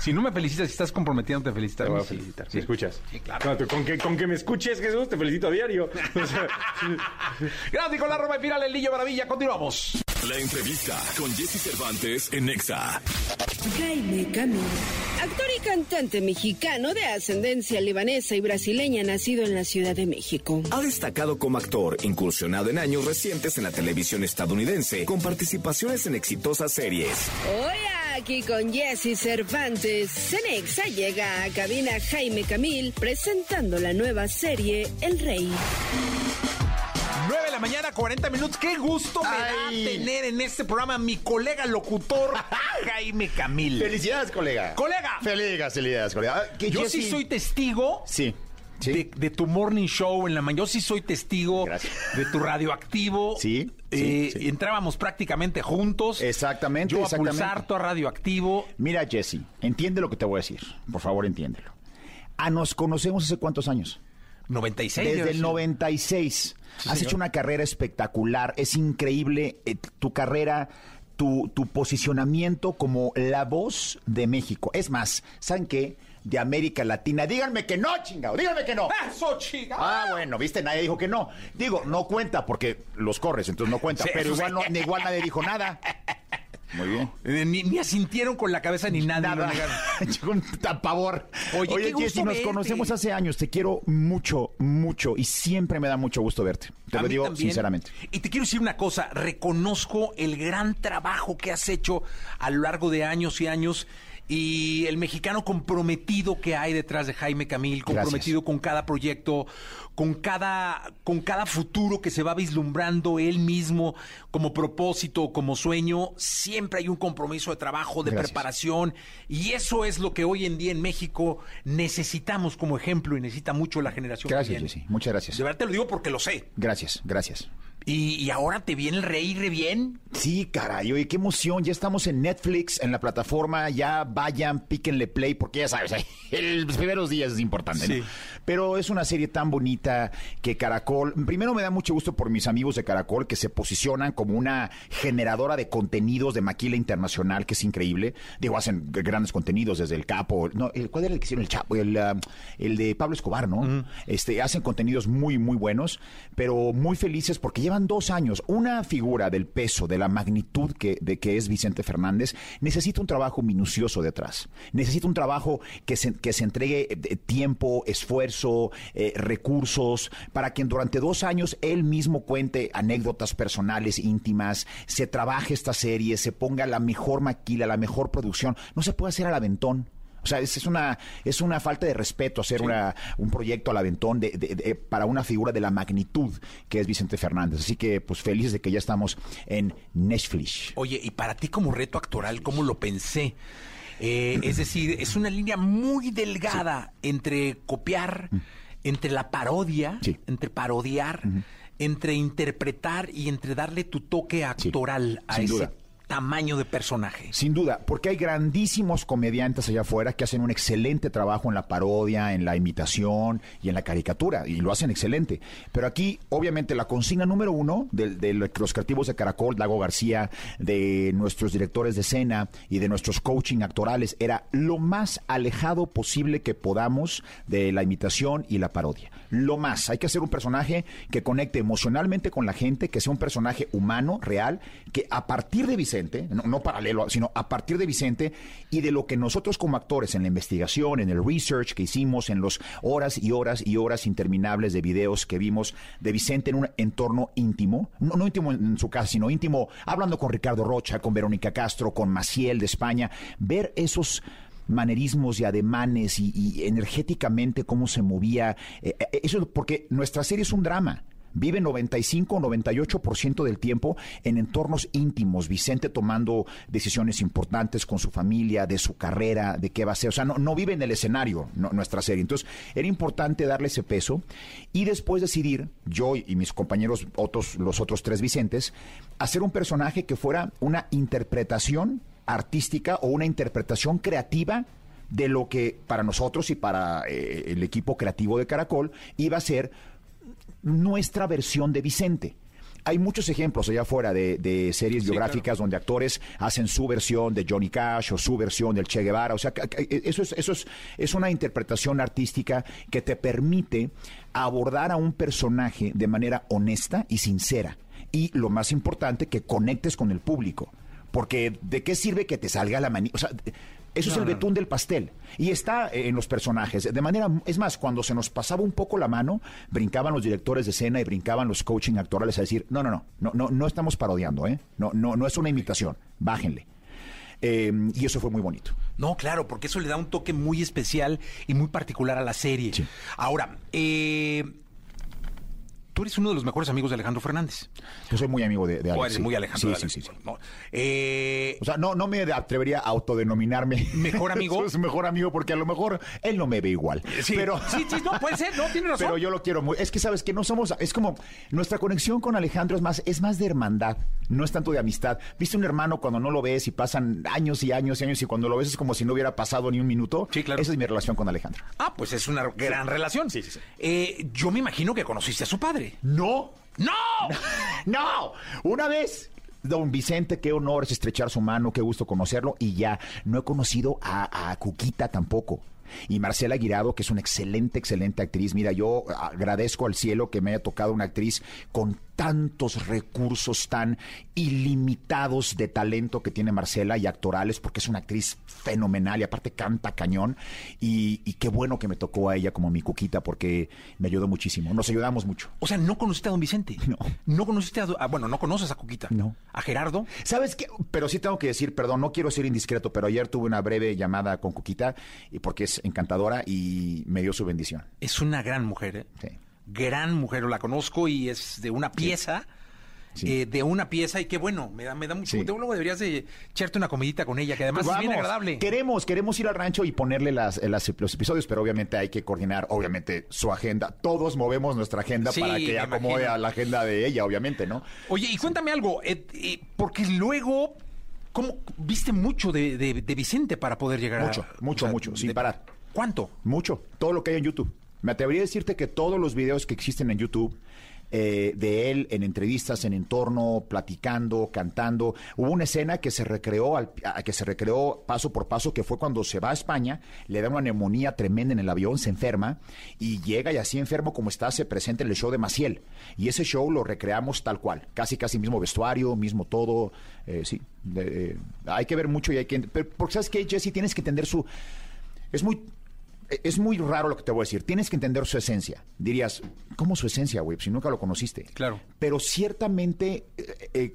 Si no me felicitas, si estás comprometiendo, te felicitas. Te voy a felicitar. sí. ¿Me escuchas? Sí, claro. No, tú, con, que, con que me escuches, Jesús, te felicito a diario. O sea, Gracias, Nicolás Roma y final, el Lillo Maravilla. Continuamos. La entrevista con Jesse Cervantes en Nexa. Jaime Camil, actor y cantante mexicano de ascendencia libanesa y brasileña, nacido en la Ciudad de México. Ha destacado como actor, incursionado en años recientes en la televisión estadounidense, con participaciones en exitosas series. Hoy aquí con Jesse Cervantes, Cenexa llega a cabina Jaime Camil presentando la nueva serie El Rey. 9 de la mañana, 40 minutos. Qué gusto me da tener en este programa a mi colega locutor, Jaime Camil. Felicidades, colega. ¡Colega! Felicidades, felicidades, colega. Ah, que Yo sí soy testigo Sí. Sí. de, de tu morning show en la mañana. Yo sí soy testigo Gracias. de tu radioactivo. Sí, Eh, sí, sí. Entrábamos prácticamente juntos. Exactamente, Yo a exactamente. pulsar, a radioactivo. Mira, Jesse, entiende lo que te voy a decir. Por favor, entiéndelo. Ah, nos conocemos hace cuántos años? 96. Desde el ser. 96. Has hecho una carrera espectacular. Es increíble eh, tu carrera, tu, tu posicionamiento como la voz de México. Es más, ¿saben qué? De América Latina. Díganme que no, chingado. Díganme que no. ¡Eso, chica! Ah, bueno, viste, nadie dijo que no. Digo, no cuenta porque los corres, entonces no cuenta. Sí, pero igual, sí. no, igual nadie dijo nada. Muy bien. Eh, Ni, ni asintieron con la cabeza ni nada. Nada. Con pavor. Oye, Jessy, nos verte. conocemos hace años. Te quiero mucho, mucho. Y siempre me da mucho gusto verte. Te A lo digo también. sinceramente. Y te quiero decir una cosa, reconozco el gran trabajo que has hecho a lo largo de años y años y el mexicano comprometido que hay detrás de Jaime Camil, comprometido con cada proyecto, con cada, con cada futuro que se va vislumbrando él mismo como propósito, como sueño, siempre hay un compromiso de trabajo, de Gracias. preparación y eso es lo que hoy en día en México necesitamos como ejemplo y necesita mucho la generación que Gracias, viene. Jessy. Muchas gracias. De verdad te lo digo porque lo sé. Gracias, gracias. Y, y ahora te viene el rey re bien. Sí, caray, oye, qué emoción. Ya estamos en Netflix, en la plataforma. Ya vayan, píquenle play, porque ya sabes, el- los primeros días es importante, ¿no? Pero es una serie tan bonita que Caracol. Primero me da mucho gusto por mis amigos de Caracol que se posicionan como una generadora de contenidos de maquila internacional, que es increíble. Digo, hacen grandes contenidos desde el Capo. No, el, ¿Cuál era el que hicieron el Chapo? El, ah, el de Pablo Escobar, ¿no? Este, hacen contenidos muy, muy buenos, pero muy felices porque llevan dos años. Una figura del peso, de la magnitud que, de que es Vicente Fernández, necesita un trabajo minucioso detrás. Necesita un trabajo que se, que se entregue eh, tiempo, esfuerzo, eh, recursos, para que durante dos años él mismo cuente anécdotas personales, íntimas, se trabaje esta serie, se ponga la mejor maquila, la mejor producción. No se puede hacer al aventón. O sea, es, es una, es una falta de respeto hacer una, un proyecto al aventón de, de- de- para una figura de la magnitud que es Vicente Fernández. Así que, pues, felices de que ya estamos en Netflix. Oye, y para ti como reto actoral, ¿cómo lo pensé? Eh, es decir, es una línea muy delgada entre copiar, entre la parodia, Sí. entre parodiar, entre interpretar y entre darle tu toque actoral a ese duda. Tamaño de personaje. Sin duda, porque hay grandísimos comediantes allá afuera que hacen un excelente trabajo en la parodia, en la imitación y en la caricatura, y lo hacen excelente. Pero aquí, obviamente, la consigna número uno de, los creativos de Caracol, Dago García, de nuestros directores de escena y de nuestros coaching actorales era lo más alejado posible que podamos de la imitación y la parodia. Lo más. Hay que hacer un personaje que conecte emocionalmente con la gente, que sea un personaje humano, real, que a partir de Vicente, no, no paralelo, sino a partir de Vicente y de lo que nosotros como actores en la investigación, en el research que hicimos, en los horas y horas y horas interminables de videos que vimos de Vicente en un entorno íntimo, no, no íntimo en su casa, sino íntimo, hablando con Ricardo Rocha, con Verónica Castro, con Maciel de España, ver esos manerismos y ademanes y, energéticamente cómo se movía. eh, eh, eso porque nuestra serie es un drama. Vive 95 o 98% del tiempo en entornos íntimos. Vicente tomando decisiones importantes con su familia, de su carrera, de qué va a hacer. O sea, no, no vive en el escenario nuestra serie. Entonces, era importante darle ese peso y después decidir, yo y mis compañeros, otros, los otros tres Vicentes, hacer un personaje que fuera una interpretación artística o una interpretación creativa de lo que para nosotros y para eh, el equipo creativo de Caracol iba a ser nuestra versión de Vicente. Hay muchos ejemplos allá afuera de, de series biográficas donde actores hacen su versión de Johnny Cash o su versión del Che Guevara. O sea, ca- eso es, eso es, es una interpretación artística que te permite abordar a un personaje de manera honesta y sincera. Y lo más importante, que conectes con el público. Porque ¿de qué sirve que te salga la manía? O sea, eso es el betún del pastel. Y está eh, en los personajes. De manera, es más, cuando se nos pasaba un poco la mano, brincaban los directores de escena y brincaban los coaching actorales a decir, no, no, no, no, no, no estamos parodiando, ¿eh? No, no, no es una imitación, bájenle. Eh, y eso fue muy bonito. No, claro, porque eso le da un toque muy especial y muy particular a la serie. Ahora, eh, tú eres uno de los mejores amigos de Alejandro Fernández. Yo soy muy amigo de, de O eres sí. muy Alejandro. Sí, de sí, sí, sí. No, eh, O sea, no, no me atrevería a autodenominarme ¿Mejor amigo? su mejor amigo porque a lo mejor él no me ve igual. sí, pero sí, sí, no, puede ser, no, tiene razón. Pero yo lo quiero muy. Es que sabes que no somos. Es como nuestra conexión con Alejandro es más, es más de hermandad. No es tanto de amistad. ¿Viste un hermano cuando no lo ves y pasan años y años y años y cuando lo ves es como si no hubiera pasado ni un minuto? Sí, claro. Esa es mi relación con Alejandro. Ah, pues es una gran relación. Sí, sí, sí. yo me imagino que conociste a su padre. No. ¡No! ¡No! Una vez. Don Vicente, qué honor es estrechar su mano, qué gusto conocerlo. Y ya, no he conocido a, a Cuquita tampoco. Y Marcela Guirado, que es una excelente, excelente actriz. Mira, yo agradezco al cielo que me haya tocado una actriz con tantos recursos tan ilimitados de talento que tiene Marcela y actorales, porque es una actriz fenomenal y aparte canta cañón. Y, y qué bueno que me tocó a ella como mi Cuquita, porque me ayudó muchísimo. Nos ayudamos mucho. O sea, ¿no conociste a don Vicente? No. ¿No conociste a... a- bueno, no conoces a Cuquita? No. ¿A Gerardo? ¿Sabes qué? Pero sí tengo que decir, perdón, no quiero ser indiscreto, pero ayer tuve una breve llamada con Cuquita, y porque es encantadora y me dio su bendición. Es una gran mujer, ¿eh? Sí. Gran mujer, la conozco y es de una pieza. Sí. eh, de una pieza y qué bueno, me da, me da mucho. Sí. Luego deberías de echarte una comidita con ella, que además Pues es bien vamos, agradable. Queremos, queremos ir al rancho y ponerle las, eh, las- los episodios, pero obviamente hay que coordinar, obviamente, su agenda. Todos movemos nuestra agenda Sí, para que acomode imagino. a la agenda de ella, obviamente, ¿no? Oye, y cuéntame algo, eh, eh, porque luego, ¿cómo viste mucho de, de- de Vicente para poder llegar Mucho, a. mucho, mucho, sin parar. ¿Cuánto? Mucho, todo lo que hay en YouTube. Me atrevería a decirte que todos los videos que existen en YouTube eh, de él en entrevistas, en entorno, platicando, cantando. Hubo una escena que se recreó, al- que se recreó paso por paso, que fue cuando se va a España, le da una neumonía tremenda en el avión, se enferma y llega y así enfermo como está se presenta en el show de Maciel. Y ese show lo recreamos tal cual, casi casi mismo vestuario, mismo todo. eh, sí, eh, hay que ver mucho y hay que... Pero, porque sabes que Jesse tienes que entender su... Es muy es muy raro lo que te voy a decir. Tienes que entender su esencia. Dirías, ¿cómo su esencia, güey? Si nunca lo conociste. Claro. Pero ciertamente eh, eh,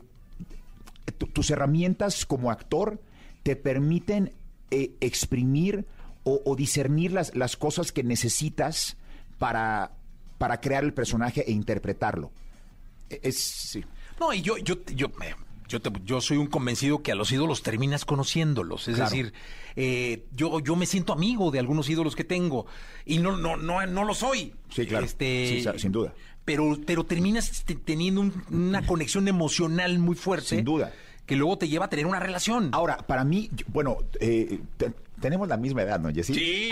tu- tus herramientas como actor te permiten eh, exprimir o, o discernir las, las cosas que necesitas para, para crear el personaje e interpretarlo. E- Es, sí. No, y yo, yo, yo, eh, yo, te- yo soy un convencido que a los ídolos terminas conociéndolos. Es Claro. decir, eh, yo, yo me siento amigo de algunos ídolos que tengo y no, no, no, no lo soy. Sí, claro. Este, Sí, sin duda. Pero, pero terminas te- teniendo un- una conexión emocional muy fuerte. Sin duda. Que luego te lleva a tener una relación. Ahora, para mí, yo- bueno, eh, te- tenemos la misma edad, ¿no, Jessy? Sí,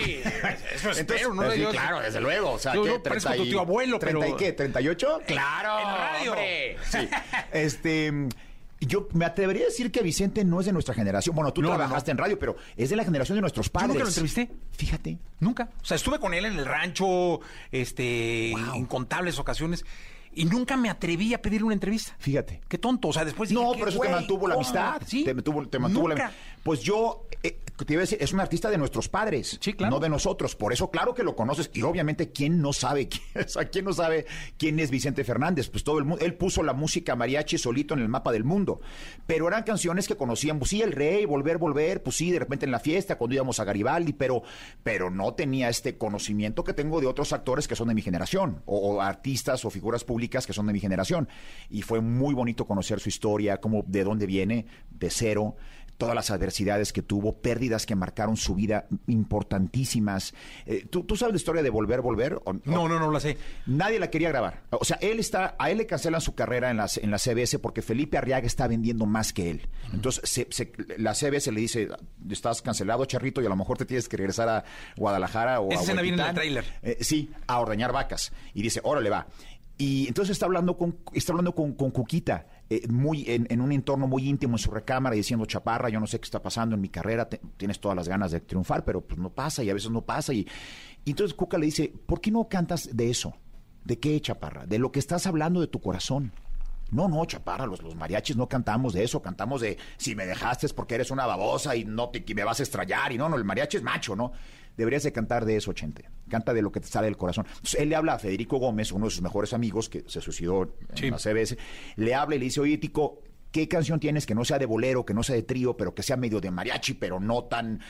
eso Entonces, ¿no? sí, claro, desde luego. O sea, Yo no parezco 30 tu y- tío abuelo, pero- ¿30 y qué? ¿38? ¡Claro! En en radio. hombre. Sí. Este. Yo me atrevería a decir que Vicente no es de nuestra generación. Bueno, tú No, no, trabajaste en radio, pero es de la generación de nuestros Yo padres. nunca lo entrevisté. Fíjate. Nunca. O sea, estuve con él en el rancho, este, incontables ocasiones, y nunca me atreví a pedirle una entrevista. Fíjate. Qué tonto. O sea, después dije, No, ¿qué, pero eso te mantuvo la amistad. Sí. Te mantuvo, te mantuvo la. Pues yo, eh, te iba a decir, es un artista de nuestros padres. Sí, claro. No de nosotros. Por eso, claro que lo conoces. Y obviamente, ¿quién no sabe quién, o sea, ¿quién no sabe quién es Vicente Fernández? Pues todo el mundo. Él puso la música mariachi solito en el mapa del mundo. Pero eran canciones que conocían. Pues sí, El Rey, Volver, Volver. Pues sí, de repente en la fiesta, cuando íbamos a Garibaldi. Pero, pero no tenía este conocimiento que tengo de otros actores que son de mi generación. O, o artistas o figuras públicas que son de mi generación. Y fue muy bonito conocer su historia, cómo, de dónde viene, de cero todas las adversidades que tuvo, pérdidas que marcaron su vida importantísimas. Eh, ¿tú, tú sabes la historia de Volver, Volver? ¿O- No, no, no la sé. Nadie la quería grabar. O sea, él está, a él le cancelan su carrera en la, en la CBS porque Felipe Arriaga está vendiendo más que él. Entonces, se- se- la CBS le dice, estás cancelado, charrito, y a lo mejor te tienes que regresar a Guadalajara o Esa a escena viene en el Huehuetán". tráiler. Eh, sí, a ordeñar vacas. Y dice, órale, va. Y entonces está hablando con, está hablando con, con Cuquita, eh, muy, en, un entorno muy íntimo en su recámara, y diciendo, chaparra, yo no sé qué está pasando en mi carrera, tienes todas las ganas de triunfar, pero pues no pasa y a veces no pasa. Y, y entonces Cuca le dice, ¿por qué no cantas de eso? ¿De qué, chaparra? De lo que estás hablando de tu corazón. No, no, chaparra, los, los mariachis no cantamos de eso, cantamos de si me dejaste es porque eres una babosa y no te, que me vas a estrellar. Y no, no, el mariachi es macho, ¿no? Deberías de cantar de eso, Chente. Canta de lo que te sale del corazón. Entonces, él le habla a Federico Gómez, uno de sus mejores amigos, que se suicidó en la CBS. Le habla y le dice, oye, Tico, ¿qué canción tienes que no sea de bolero, que no sea de trío, pero que sea medio de mariachi, pero no tan...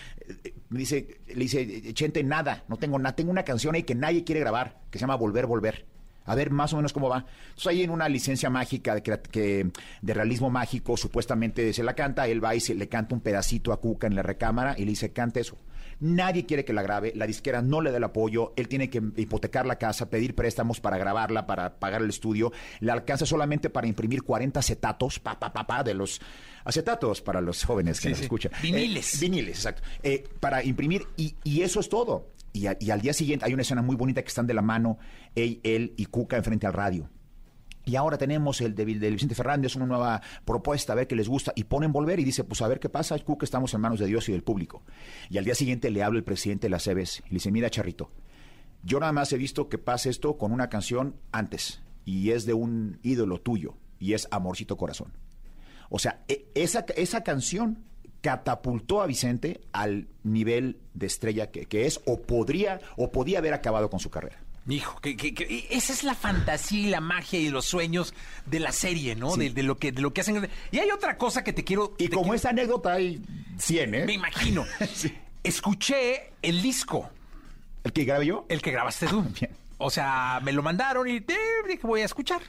eh, Me dice, le dice, Chente, nada, no tengo nada. Tengo una canción ahí que nadie quiere grabar, que se llama Volver, Volver. A ver más o menos cómo va. Entonces ahí en una licencia mágica de, que, de realismo mágico, supuestamente se la canta, él va y se le canta un pedacito a Cuca en la recámara y le dice, canta eso. Nadie quiere que la grabe, la disquera no le da el apoyo, él tiene que hipotecar la casa, pedir préstamos para grabarla, para pagar el estudio, le alcanza solamente para imprimir 40 acetatos, pa, pa, pa, pa, de los acetatos para los jóvenes que nos escuchan. Viniles. Eh, viniles, exacto. Eh, para imprimir, y, y eso es todo. Y, a- y al día siguiente hay una escena muy bonita que están de la mano, él, él y Cuca enfrente al radio. Y ahora tenemos el de, de Vicente Fernández, una nueva propuesta, a ver qué les gusta. Y ponen volver y dice, pues a ver qué pasa, Cuca, estamos en manos de Dios y del público. Y al día siguiente le habla el presidente de la CBS y le dice, mira, Charrito, yo nada más he visto que pase esto con una canción antes. Y es de un ídolo tuyo. Y es Amorcito Corazón. O sea, e- esa, esa canción catapultó a Vicente al nivel de estrella que, que es o podría o podía haber acabado con su carrera. Hijo, que, que- que esa es la fantasía y la magia y los sueños de la serie, ¿no? Sí. De, de lo que, de lo que hacen. Y hay otra cosa que te quiero. Y te como quiero- esa anécdota hay 100, ¿eh? Me imagino. Escuché el disco, ¿El que grabé yo? el que grabaste tú. Bien. O sea, me lo mandaron y eh, dije, voy a escuchar.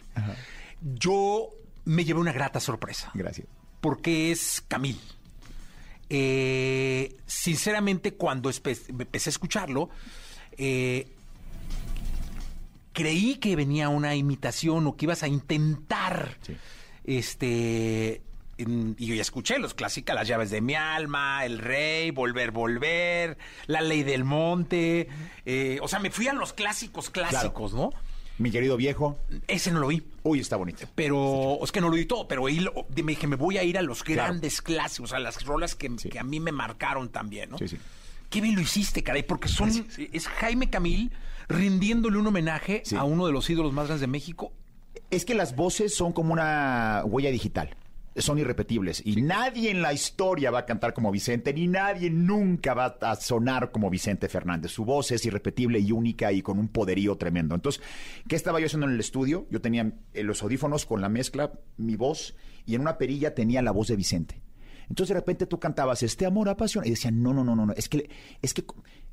Yo me llevé una grata sorpresa. Gracias. porque es Camil. Eh, sinceramente, cuando empecé a escucharlo, eh, creí que venía una imitación o que ibas a intentar. Sí. Este. y yo ya escuché los clásicas, Las llaves de mi alma, El Rey, Volver, Volver, La Ley del Monte. eh, o sea, me fui a los clásicos clásicos, ¿no? Mi querido viejo. Ese no lo vi. Uy, está bonito. Pero es que no lo di todo, pero ahí lo- me dije, me voy a ir a los Claro. grandes clásicos, a las rolas que, Sí. que a mí me marcaron también, ¿no? Sí, sí. Qué bien lo hiciste, caray, porque son es Jaime Camil rindiéndole un homenaje Sí. a uno de los ídolos más grandes de México. Es que las voces son como una huella digital. Son irrepetibles. Y nadie en la historia va a cantar como Vicente, ni nadie nunca va a sonar como Vicente Fernández. Su voz es irrepetible y única y con un poderío tremendo. Entonces, ¿qué estaba yo haciendo en el estudio? Yo tenía eh, los audífonos con la mezcla, mi voz, y en una perilla tenía la voz de Vicente. Entonces de repente tú cantabas este amor apasionado y decían, no, no, no, no, no, es que, es que,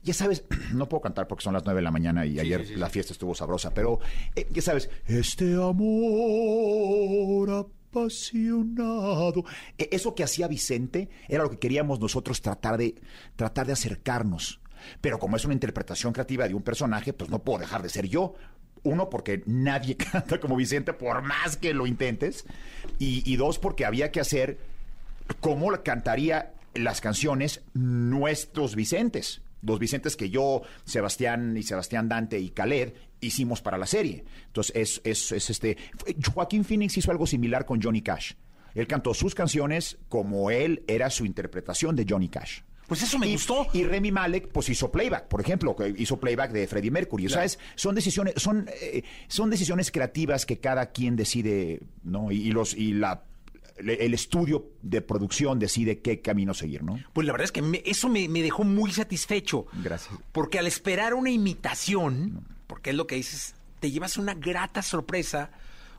ya sabes, no puedo cantar porque son las nueve de la mañana y ayer la fiesta estuvo sabrosa, pero eh, ya sabes, este amor apasionado. E- Eso que hacía Vicente era lo que queríamos nosotros tratar de, tratar de acercarnos. Pero como es una interpretación creativa de un personaje, pues no puedo dejar de ser yo. Uno, porque nadie canta como Vicente, por más que lo intentes. Y, y dos, porque había que hacer cómo cantaría las canciones nuestros Vicentes. Los Vicentes que yo, Sebastián y Sebastián Dante y Khaled hicimos para la serie. Entonces, es, es, es este. Joaquín Phoenix hizo algo similar con Johnny Cash. Él cantó sus canciones como él era su interpretación de Johnny Cash. Pues eso me y, gustó. Y Remy Malek, pues hizo playback, por ejemplo, hizo playback de Freddie Mercury. ¿Sabes? Son decisiones, son, eh, son decisiones creativas que cada quien decide, ¿no? Y, y los, y la el estudio de producción decide qué camino seguir, ¿no? Pues la verdad es que me- eso me, me dejó muy satisfecho. Gracias. Porque al esperar una imitación, porque es lo que dices, te llevas una grata sorpresa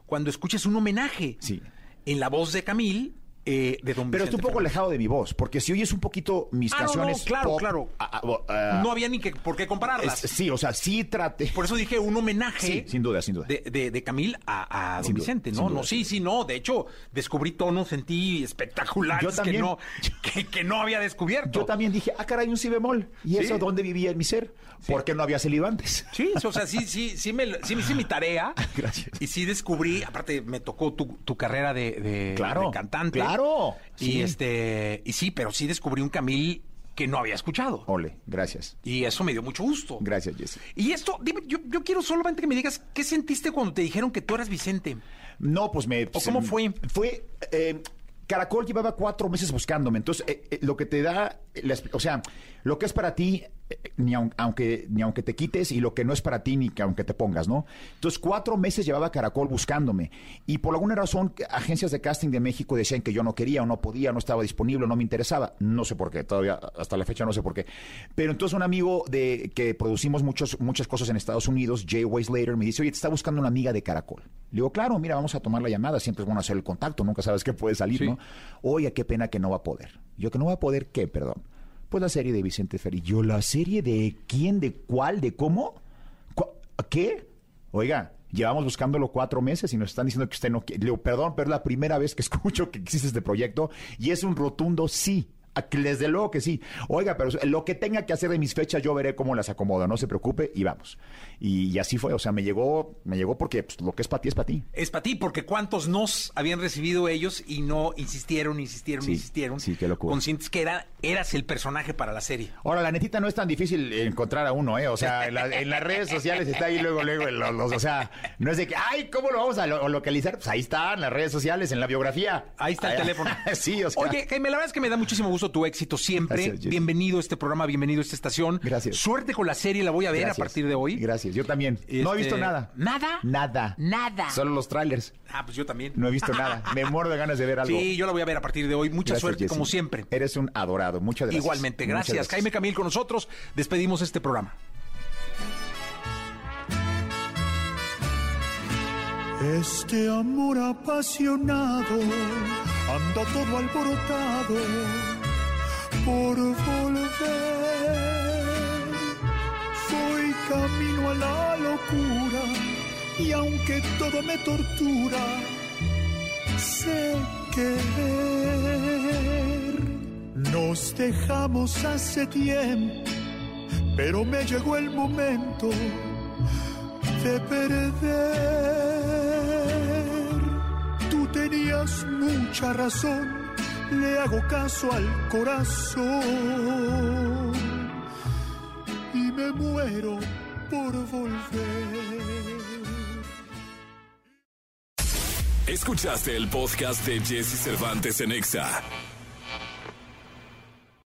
cuando escuchas un homenaje Sí. en la voz de Camil eh, de Don Pero está Vicente un poco Fernández. alejado de mi voz, porque si oyes un poquito mis Ah, no, no, canciones. claro, pop, claro. ah, ah, ah, No había ni que, por qué compararlas. es- sí, o sea, sí trate. Por eso dije un homenaje. Sí, sin duda, sin duda. De, de, de Camil a, a Don Sin duda, Vicente, sin ¿no? duda, no, sí, sí, no. De hecho, descubrí tonos en ti espectaculares Yo también. que no, que, que no había descubierto. Yo también dije, ah, caray, un si bemol. ¿Y Sí. eso dónde vivía en mi ser? ¿Por qué no había salido antes? Sí, o sea, sí, sí, sí me, lo- sí me hice mi tarea. Gracias. Y sí descubrí, aparte me tocó tu, tu carrera de, de- Claro, de cantante. Claro, Y sí. este, y sí, pero sí descubrí un Camil que no había escuchado. Ole, gracias. Y eso me dio mucho gusto. Gracias, Jesse. Y esto, dime, yo, yo quiero solamente que me digas, ¿qué sentiste cuando te dijeron que tú eras Vicente? No, pues me... ¿O cómo fue? Fue... eh, Caracol llevaba cuatro meses buscándome, entonces eh, eh, lo que te da, la o sea, lo que es para ti, ni, aun- aunque, ni aunque te quites, y lo que no es para ti, ni que aunque te pongas, ¿no? Entonces, cuatro meses llevaba Caracol buscándome, y por alguna razón, agencias de casting de México decían que yo no quería, o no podía, no estaba disponible, o no me interesaba, no sé por qué, todavía hasta la fecha no sé por qué. Pero entonces un amigo de que producimos muchos, muchas cosas en Estados Unidos, Jay Weislater, me dice, oye, te está buscando una amiga de Caracol. Le digo, claro, mira, vamos a tomar la llamada, siempre es bueno hacer el contacto, nunca sabes qué puede salir, ¿no? Oye, qué pena que no va a poder. Yo, que no va a poder, ¿qué? Perdón. Pues la serie de Vicente Ferri. Yo, ¿la serie de quién, de cuál, de cómo? ¿Cu- ¿Qué? Oiga, llevamos buscándolo cuatro meses y nos están diciendo que usted no quiere. Perdón, pero es la primera vez que escucho que existe este proyecto y es un rotundo sí. Desde luego que sí. Oiga, pero lo que tenga que hacer de mis fechas, yo veré cómo las acomodo. No se preocupe y vamos. Y, y así fue. O sea, me llegó, me llegó porque pues, lo que es para ti es para ti. Es para ti, porque cuántos nos habían recibido ellos y no insistieron, insistieron, Sí, insistieron. sí, qué locura. Conscientes que era, eras el personaje para la serie. Ahora, la netita no es tan difícil encontrar a uno, ¿eh? O sea, en, la- en las redes sociales está ahí luego, luego, los, los- o sea, no es de que, ay, ¿cómo lo vamos a lo- localizar? Pues ahí está, en las redes sociales, en la biografía. Ahí está el teléfono. sí, o sea. Oye, Jaime, la verdad es que me da muchísimo gusto tu éxito siempre. Gracias, bienvenido a este programa, bienvenido a esta estación. Gracias. Suerte con la serie, la voy a ver Gracias. a partir de hoy. Gracias, yo también. No he Este, visto nada. ¿Nada? Nada. Nada. Solo los trailers. Ah, pues yo también. No he visto nada. Me muero de ganas de ver algo. Sí, yo la voy a ver a partir de hoy. Mucha Gracias, suerte, como siempre. Eres un adorado. Muchas gracias. Igualmente, Muchas gracias. Jaime Camil con nosotros. Despedimos este programa. Este amor apasionado anda todo alborotado por volver. Voy camino a la locura y aunque todo me tortura, sé querer. Nos dejamos hace tiempo, pero me llegó el momento de perder. Tú tenías mucha razón, le hago caso al corazón y me muero por volver. Escuchaste el podcast de Jesse Cervantes en Exa.